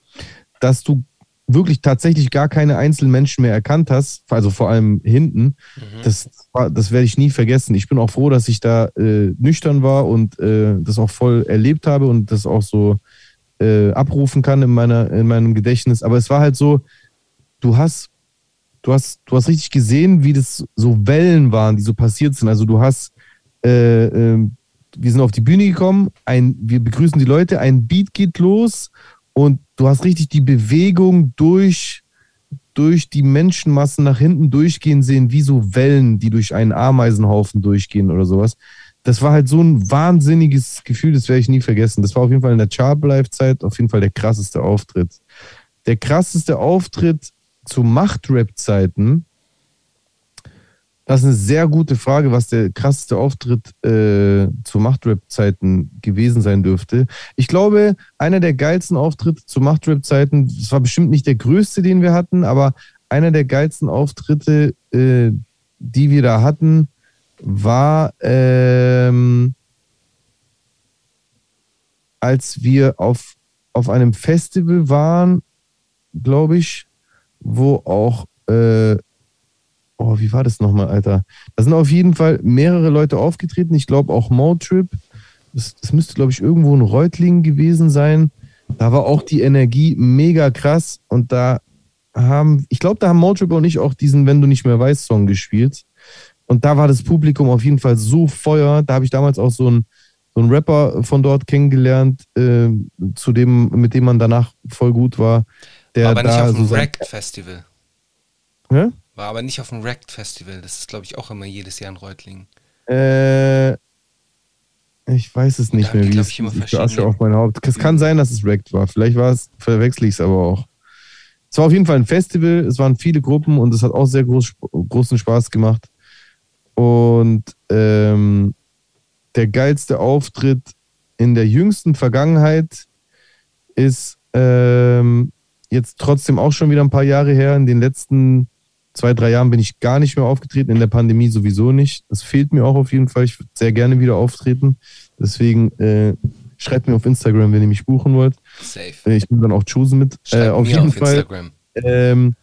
dass du wirklich tatsächlich gar keine einzelnen Menschen mehr erkannt hast, also vor allem hinten, das, war- das werde ich nie vergessen. Ich bin auch froh, dass ich da äh, nüchtern war und äh, das auch voll erlebt habe und das auch so äh, abrufen kann in, meiner, in meinem Gedächtnis. Aber es war halt so, du hast, du hast, du hast richtig gesehen, wie das so Wellen waren, die so passiert sind. Also du hast, äh, äh, wir sind auf die Bühne gekommen, ein, wir begrüßen die Leute, ein Beat geht los und du hast richtig die Bewegung durch, durch die Menschenmassen nach hinten durchgehen sehen, wie so Wellen, die durch einen Ameisenhaufen durchgehen oder sowas. Das war halt so ein wahnsinniges Gefühl, das werde ich nie vergessen. Das war auf jeden Fall in der Chart-Live-Zeit auf jeden Fall der krasseste Auftritt. Der krasseste Auftritt zu Macht-Rap-Zeiten, das ist eine sehr gute Frage, was der krasseste Auftritt äh, zu Machtrap-Zeiten gewesen sein dürfte. Ich glaube, einer der geilsten Auftritte zu Machtrap-Zeiten, das war bestimmt nicht der größte, den wir hatten, aber einer der geilsten Auftritte, äh, die wir da hatten, war, ähm, als wir auf, auf einem Festival waren, glaube ich, wo auch äh, oh, wie war das nochmal, Alter? Da sind auf jeden Fall mehrere Leute aufgetreten. Ich glaube auch Motrip. Das, das müsste, glaube ich, irgendwo in Reutlingen gewesen sein. Da war auch die Energie mega krass. Und da haben, ich glaube, da haben Motrip und ich auch diesen Wenn du nicht mehr weißt Song gespielt. Und da war das Publikum auf jeden Fall so Feuer. Da habe ich damals auch so einen, so einen Rapper von dort kennengelernt, äh, zu dem, mit dem man danach voll gut war. Der War aber nicht auf dem so sein- Wrecked Festival. Hä? War aber nicht auf dem Wrecked Festival. Das ist, glaube ich, auch immer jedes Jahr in Reutlingen. Äh, ich weiß es nicht mehr, die, wie es ich, Asche auf mein Haupt. Es kann sein, dass es Wrecked war. Vielleicht war es, verwechsel ich es aber auch. Es war auf jeden Fall ein Festival, es waren viele Gruppen und es hat auch sehr groß, großen Spaß gemacht. Und ähm, der geilste Auftritt in der jüngsten Vergangenheit ist ähm, jetzt trotzdem auch schon wieder ein paar Jahre her. In den letzten zwei, drei Jahren bin ich gar nicht mehr aufgetreten, in der Pandemie sowieso nicht. Das fehlt mir auch auf jeden Fall. Ich würde sehr gerne wieder auftreten. Deswegen äh, schreibt mir auf Instagram, wenn ihr mich buchen wollt. Safe. Äh, Ich nehme dann auch Choosen mit. Äh, auf jeden auf Fall. Instagram. Ähm,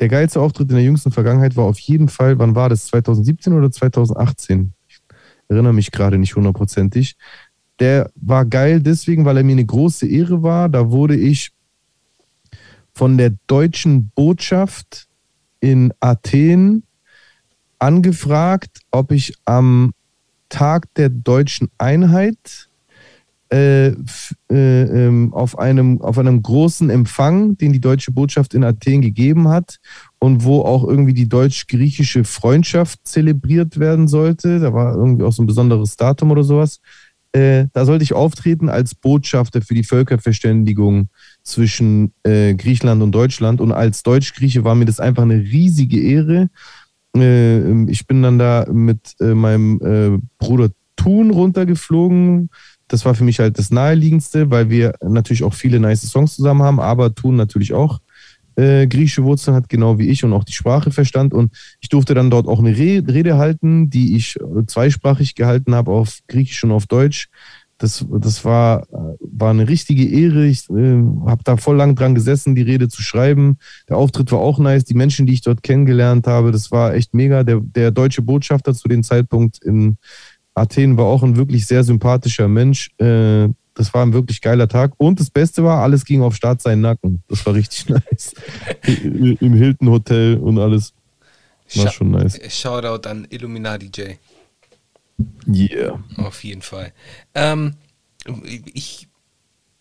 der geilste Auftritt in der jüngsten Vergangenheit war auf jeden Fall, wann war das? 2017 oder 2018? Ich erinnere mich gerade nicht hundertprozentig. Der war geil deswegen, weil er mir eine große Ehre war. Da wurde ich von der deutschen Botschaft in Athen angefragt, ob ich am Tag der deutschen Einheit äh, äh, ähm, auf, einem, auf einem großen Empfang, den die deutsche Botschaft in Athen gegeben hat und wo auch irgendwie die deutsch-griechische Freundschaft zelebriert werden sollte. Da war irgendwie auch so ein besonderes Datum oder sowas. Äh, da sollte ich auftreten als Botschafter für die Völkerverständigung zwischen äh, Griechenland und Deutschland. Und als Deutsch-Grieche war mir das einfach eine riesige Ehre. Äh, ich bin dann da mit äh, meinem Bruder Thun runtergeflogen. Das war für mich halt das Naheliegendste, weil wir natürlich auch viele nice Songs zusammen haben, aber Thun natürlich auch äh, griechische Wurzeln hat, genau wie ich und auch die Sprache verstand. Und ich durfte dann dort auch eine Re Rede halten, die ich äh, zweisprachig gehalten habe, auf Griechisch und auf Deutsch. Das, das war, äh, war eine richtige Ehre. Ich äh, habe da voll lang dran gesessen, die Rede zu schreiben. Der Auftritt war auch nice. Die Menschen, die ich dort kennengelernt habe, das war echt mega. Der, der deutsche Botschafter zu dem Zeitpunkt in Athen war auch ein wirklich sehr sympathischer Mensch. Äh, das war ein wirklich geiler Tag. Und das Beste war, alles ging auf Start seinen Nacken. Das war richtig nice. Im Hilton Hotel und alles. War Scha- schon nice. Shoutout an Illuminati J. Yeah. Auf jeden Fall. Ähm, ich,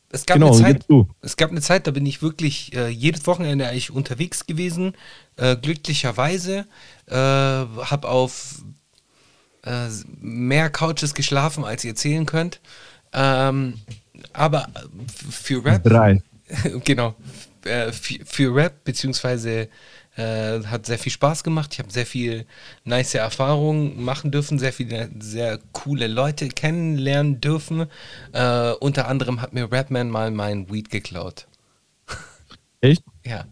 es gab Genau, eine Zeit, es gab eine Zeit, da bin ich wirklich äh, jedes Wochenende eigentlich unterwegs gewesen, äh, glücklicherweise, äh, habe auf äh, mehr Couches geschlafen, als ihr erzählen könnt. Ähm, aber für Rap, Drei. genau, äh, für, für Rap, beziehungsweise äh, hat sehr viel Spaß gemacht. Ich habe sehr viel nice Erfahrungen machen dürfen, sehr viele sehr coole Leute kennenlernen dürfen. Äh, unter anderem hat mir Rapman mal mein Weed geklaut. Echt? Ja.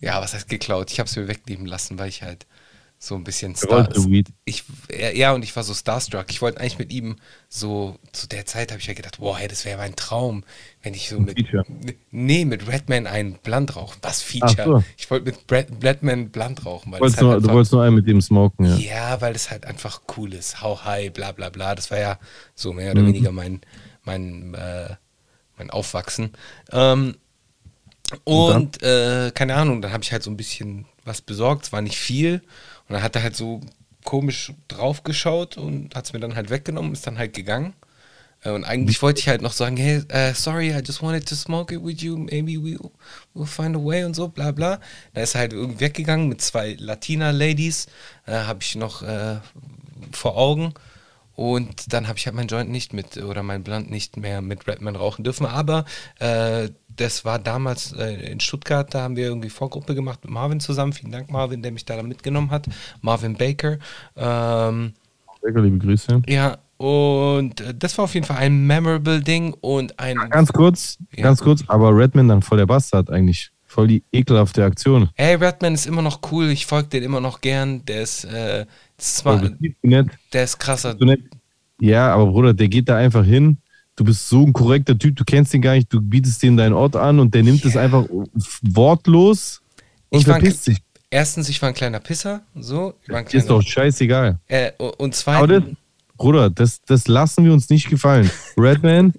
Ja, was heißt geklaut? Ich habe es mir wegnehmen lassen, weil ich halt so ein bisschen Weed. Ich, ja, und ich war so starstruck. Ich wollte eigentlich mit ihm so, zu der Zeit habe ich ja gedacht, boah, hey, das wäre mein Traum, wenn ich so mit. Feature. Nee, mit Redman einen Blunt rauchen. Was Feature? So. Ich wollte mit Brad, Redman Blunt rauchen, weil Du es wolltest, halt nur, du einfach, wolltest nur einen mit dem smoken, ja. ja, weil es halt einfach cool ist. How high, bla bla bla. Das war ja so mehr oder Mhm. weniger mein, mein, äh, mein Aufwachsen. Ähm, und äh, keine Ahnung, dann habe ich halt so ein bisschen was besorgt, es war nicht viel. Und dann hat er halt so komisch drauf geschaut und hat es mir dann halt weggenommen, ist dann halt gegangen. Äh, Und eigentlich wollte ich halt noch sagen, hey, äh, sorry, I just wanted to smoke it with you, maybe we, we'll find a way und so, bla bla. Da ist er halt irgendwie weggegangen mit zwei Latina-Ladies, äh, habe ich noch äh, vor Augen. Und dann habe ich halt mein Joint nicht mit oder mein Blunt nicht mehr mit Redman rauchen dürfen. Aber äh, das war damals äh, in Stuttgart, da haben wir irgendwie Vorgruppe gemacht mit Marvin zusammen. Vielen Dank, Marvin, der mich da dann mitgenommen hat. Marvin Baker. Ähm, Lecker, liebe Grüße. ja, und äh, das war auf jeden Fall ein memorable Ding und ein. Ganz kurz, Ja. ganz kurz, aber Redman dann voll der Bastard eigentlich. Voll die ekelhafte Aktion. Hey, Redman ist immer noch cool, ich folge den immer noch gern. Der ist, äh, zwar, nett. der ist krasser. Ja, aber Bruder, der geht da einfach hin. Du bist so ein korrekter Typ, du kennst ihn gar nicht, du bietest ihm deinen Ort an und der nimmt es Ja. einfach wortlos und Ich verpisst sich. Erstens, ich war ein kleiner Pisser, so. Ich war ein Ist kleiner, doch scheißegal. äh, und zweitens, Bruder, das, das lassen wir uns nicht gefallen. Redman,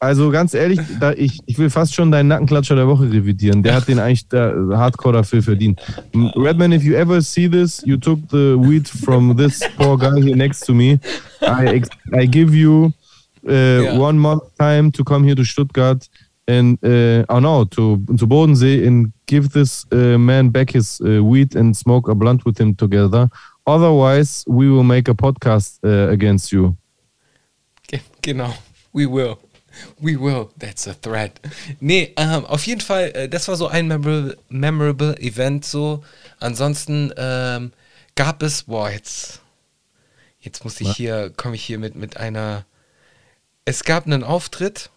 also ganz ehrlich, ich, ich will fast schon deinen Nackenklatscher der Woche revidieren. Der hat den eigentlich da, hardcore dafür verdient. Redman, if you ever see this, you took the weed from this poor guy here next to me. I, I give you uh, one month time to come here to Stuttgart and, uh, oh no, to, to Bodensee and give this uh, man back his uh, weed and smoke a blunt with him together. Otherwise, we will make a podcast uh, against you. Ge- Genau. We will. We will. That's a threat. Nee, ähm, auf jeden Fall, äh, das war so ein memorable, memorable Event so. Ansonsten ähm, gab es, boah, jetzt, jetzt muss ich hier, komme ich hier mit, mit einer, es gab einen Auftritt,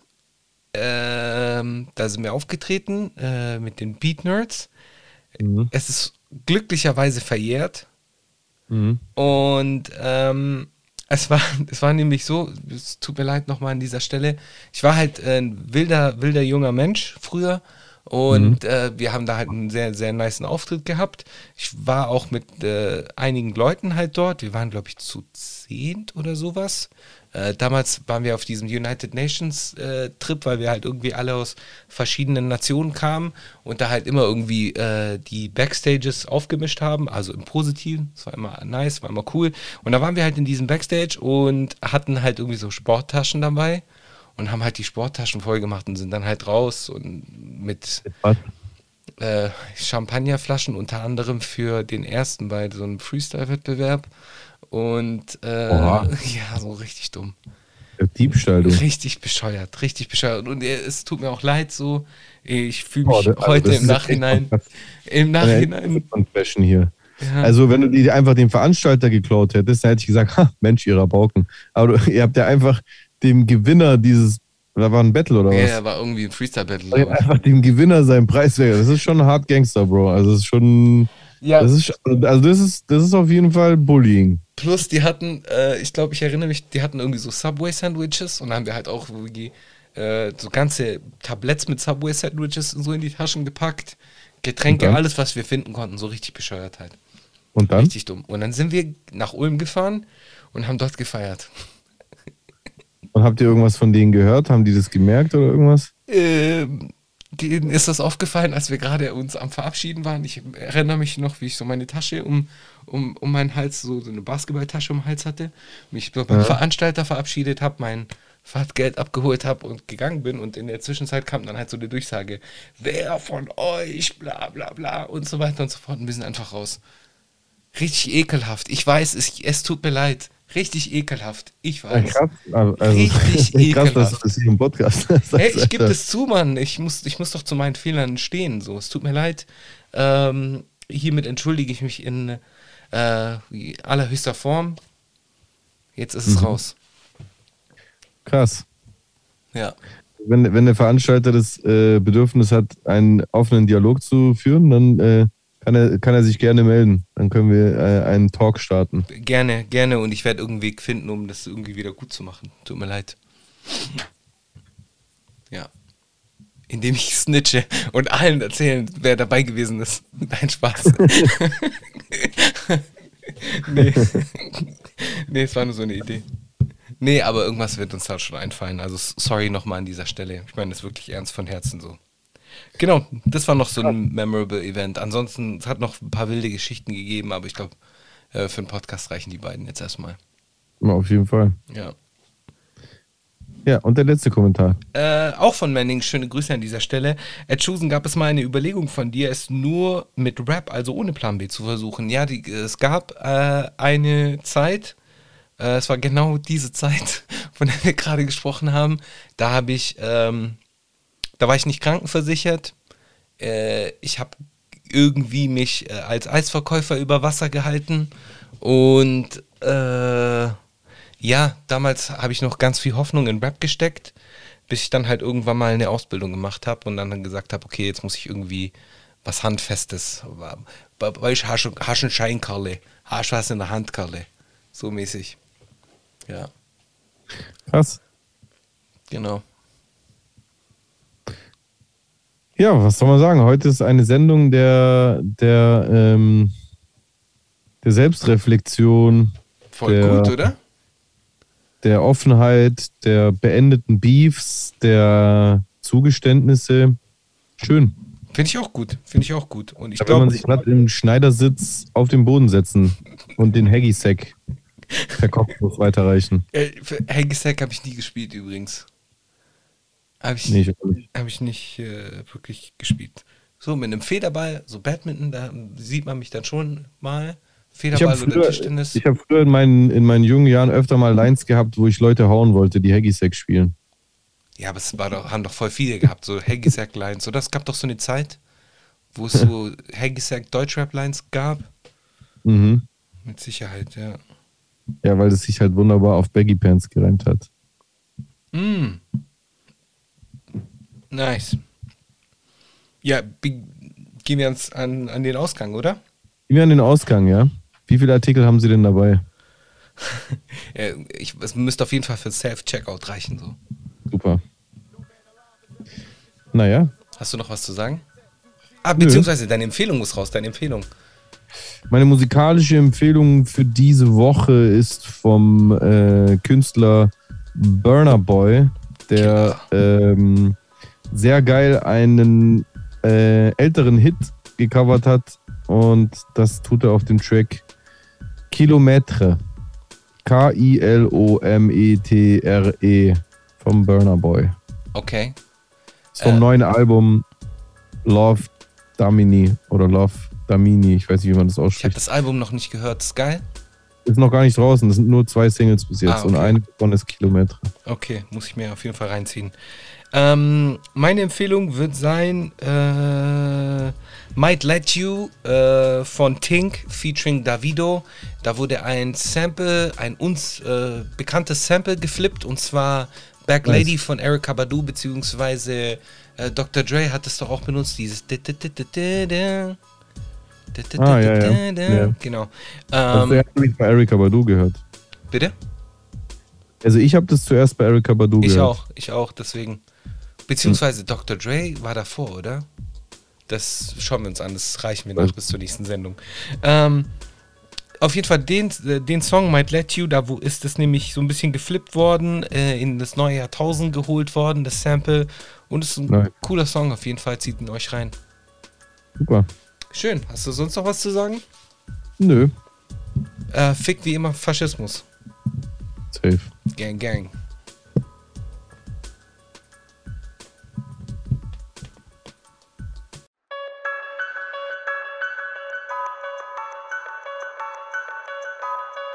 ähm, da sind wir aufgetreten äh, mit den Beat Nerds. Mhm. Es ist glücklicherweise verjährt. Mhm. Und ähm, es war, es war nämlich so, es tut mir leid nochmal an dieser Stelle. Ich war halt äh, ein wilder, wilder junger Mensch früher und äh, wir haben da halt einen sehr, sehr niceen Auftritt gehabt. Ich war auch mit äh, einigen Leuten halt dort. Wir waren, glaube ich, zu zehnt oder sowas. Äh, damals waren wir auf diesem United Nations äh, Trip, weil wir halt irgendwie alle aus verschiedenen Nationen kamen und da halt immer irgendwie äh, die Backstages aufgemischt haben, also im Positiven. Es war immer nice, war immer cool. Und da waren wir halt in diesem Backstage und hatten halt irgendwie so Sporttaschen dabei und haben halt die Sporttaschen voll gemacht und sind dann halt raus und mit Was? äh, Champagnerflaschen unter anderem für den ersten bei so einem Freestyle-Wettbewerb. Und äh, ja, so richtig dumm. Diebstahl, du. Richtig bescheuert, richtig bescheuert. Und es tut mir auch leid so. Ich fühle mich das- also heute das im Nachhinein, im Nachhinein. Confession hier. Ja. Also, wenn du die einfach dem Veranstalter geklaut hättest, dann hätte ich gesagt, ha, Mensch, ihrer Pauken. Aber du, ihr habt ja einfach dem Gewinner dieses, da war ein Battle oder was? Ja, war irgendwie ein Freestyle-Battle. Einfach dem Gewinner seinen Preis weg. Das ist schon hart Gangster, Bro. Also, das ist schon, Ja, das ist, also, das ist, das ist auf jeden Fall Bullying. Plus die hatten, äh, ich glaube, ich erinnere mich, die hatten irgendwie so Subway-Sandwiches und dann haben wir halt auch irgendwie äh, so ganze Tabletts mit Subway-Sandwiches so in die Taschen gepackt. Getränke, alles, was wir finden konnten, so richtig bescheuert halt. Und dann? Richtig dumm. Und dann sind wir nach Ulm gefahren und haben dort gefeiert. Und habt ihr irgendwas von denen gehört? Haben die das gemerkt oder irgendwas? Ähm, denen ist das aufgefallen, als wir gerade uns am Verabschieden waren. Ich erinnere mich noch, wie ich so meine Tasche um, um, um meinen Hals, so, so eine Basketballtasche um den Hals hatte, mich beim Ja. Veranstalter verabschiedet habe, mein Fahrtgeld abgeholt habe und gegangen bin. Und in der Zwischenzeit kam dann halt so eine Durchsage, wer von euch, bla bla bla und so weiter und so fort. Und wir sind einfach raus. Richtig ekelhaft. Ich weiß, es, es tut mir leid. Richtig ekelhaft. Ich Ja, weiß. krass. Also, Richtig krass, dass ekelhaft. du das hier im Podcast. Hey, ich gebe das zu, Mann. Ich muss, ich muss doch zu meinen Fehlern stehen. So, es tut mir leid. Ähm, hiermit entschuldige ich mich in äh, allerhöchster Form. Jetzt ist es Mhm. raus. Krass. Ja. Wenn, wenn der Veranstalter das äh, Bedürfnis hat, einen offenen Dialog zu führen, dann äh, kann, er, kann er sich gerne melden. Dann können wir äh, einen Talk starten. Gerne, gerne. Und ich werde irgendeinen Weg finden, um das irgendwie wieder gut zu machen. Tut mir leid. Ja. Indem ich snitche und allen erzählen, wer dabei gewesen ist. Dein Spaß. nee. nee, es war nur so eine Idee. Nee, aber irgendwas wird uns da schon einfallen. Also sorry nochmal an dieser Stelle. Ich meine das wirklich ernst von Herzen so. Genau, das war noch so ein memorable Event. Ansonsten, es hat noch ein paar wilde Geschichten gegeben, aber ich glaube, äh, für einen Podcast reichen die beiden jetzt erstmal. Auf jeden Fall. Ja. Ja, und der letzte Kommentar. Äh, auch von Manning, schöne Grüße an dieser Stelle. At Chosen gab es mal eine Überlegung von dir, es nur mit Rap, also ohne Plan B zu versuchen. Ja, die, es gab äh, eine Zeit, äh, es war genau diese Zeit, von der wir gerade gesprochen haben. Da habe ich, ähm, da war ich nicht krankenversichert. Äh, ich habe irgendwie mich äh, als Eisverkäufer über Wasser gehalten und äh, ja, damals habe ich noch ganz viel Hoffnung in Rap gesteckt, bis ich dann halt irgendwann mal eine Ausbildung gemacht habe und dann, gesagt habe, okay, jetzt muss ich irgendwie was Handfestes. Weil ich hast einen Schein, Karle. Hast was in der Hand, Karle. So mäßig. Ja, Krass. genau. Ja, was soll man sagen? Heute ist eine Sendung der, der, ähm, der Selbstreflexion, Voll Der- gut, oder? Der Offenheit, der beendeten Beefs, der Zugeständnisse. Schön. Finde ich auch gut. Finde ich auch gut. Und ich Da will man glaube, sich gerade im Schneidersitz auf den Boden setzen und den Haggy-Sack per Kopfnuss weiterreichen. äh, für Hagisack habe ich nie gespielt übrigens. Habe ich, Nee, ich habe ich nicht äh, wirklich gespielt. So mit einem Federball, so Badminton, da sieht man mich dann schon mal. Ich Federball habe oder früher, Tischtennis. ich hab früher in, meinen, in meinen jungen Jahren öfter mal Lines gehabt, wo ich Leute hauen wollte, die Haggy-Sack spielen. Ja, aber es doch, haben doch voll viele gehabt, so Hagisack-Lines. Oder es gab doch so eine Zeit, wo es so Hagisack-Deutschrap-Lines gab. Mhm. Mit Sicherheit, ja. Ja, weil es sich halt wunderbar auf Baggy Pants gereimt hat. Mm. Nice. Ja, gehen wir ans, an, an den Ausgang, oder? Gehen wir an den Ausgang, ja? Wie viele Artikel haben Sie denn dabei? Ja, ich, es müsste auf jeden Fall für Self-Checkout reichen. So. Super. Naja, Hast du noch was zu sagen? Ah, beziehungsweise deine Empfehlung muss raus, deine Empfehlung. meine musikalische Empfehlung für diese Woche ist vom äh, Künstler Burner Boy, der ähm, sehr geil einen äh, älteren Hit gecovert hat und das tut er auf dem Track Kilometre. K-I-L-O-M-E-T-R-E vom Burner Boy. Okay. Ist vom Äh. neuen Album Love Damini oder Love Damini, ich weiß nicht, wie man das Ich habe ausspricht. das Album noch nicht gehört. Ist geil? Ist noch gar nicht draußen, das sind nur zwei Singles bis jetzt Ah, und okay. eine davon ist Kilometer. Okay, muss ich mir auf jeden Fall reinziehen. Ähm, meine Empfehlung wird sein äh, Might Let You äh, von Tink featuring Davido. Da wurde ein Sample, ein uns äh, bekanntes Sample geflippt und zwar Back Nice. Lady von Erykah Badu beziehungsweise äh, Dr. Dre hat es doch auch benutzt, dieses Ah, ja, ja. Ja. Genau. Also, Ähm, ich habe bei Erykah Badu gehört. bitte? Also ich habe das zuerst bei Erykah Badu Ich gehört. auch, ich auch, deswegen. Beziehungsweise Dr. Dre war davor, oder? Das schauen wir uns an, das reichen wir noch bis zur nächsten Sendung. Ähm, auf jeden Fall den, äh, den Song Might Let You, da wo ist es nämlich so ein bisschen geflippt worden, äh, in das neue Jahrtausend geholt worden, das Sample. Und es ist ein Nein. cooler Song, auf jeden Fall zieht ihn euch rein. Super. Schön. Hast du sonst noch was zu sagen? Nö. Äh, fick wie immer Faschismus. Safe. Gang, gang.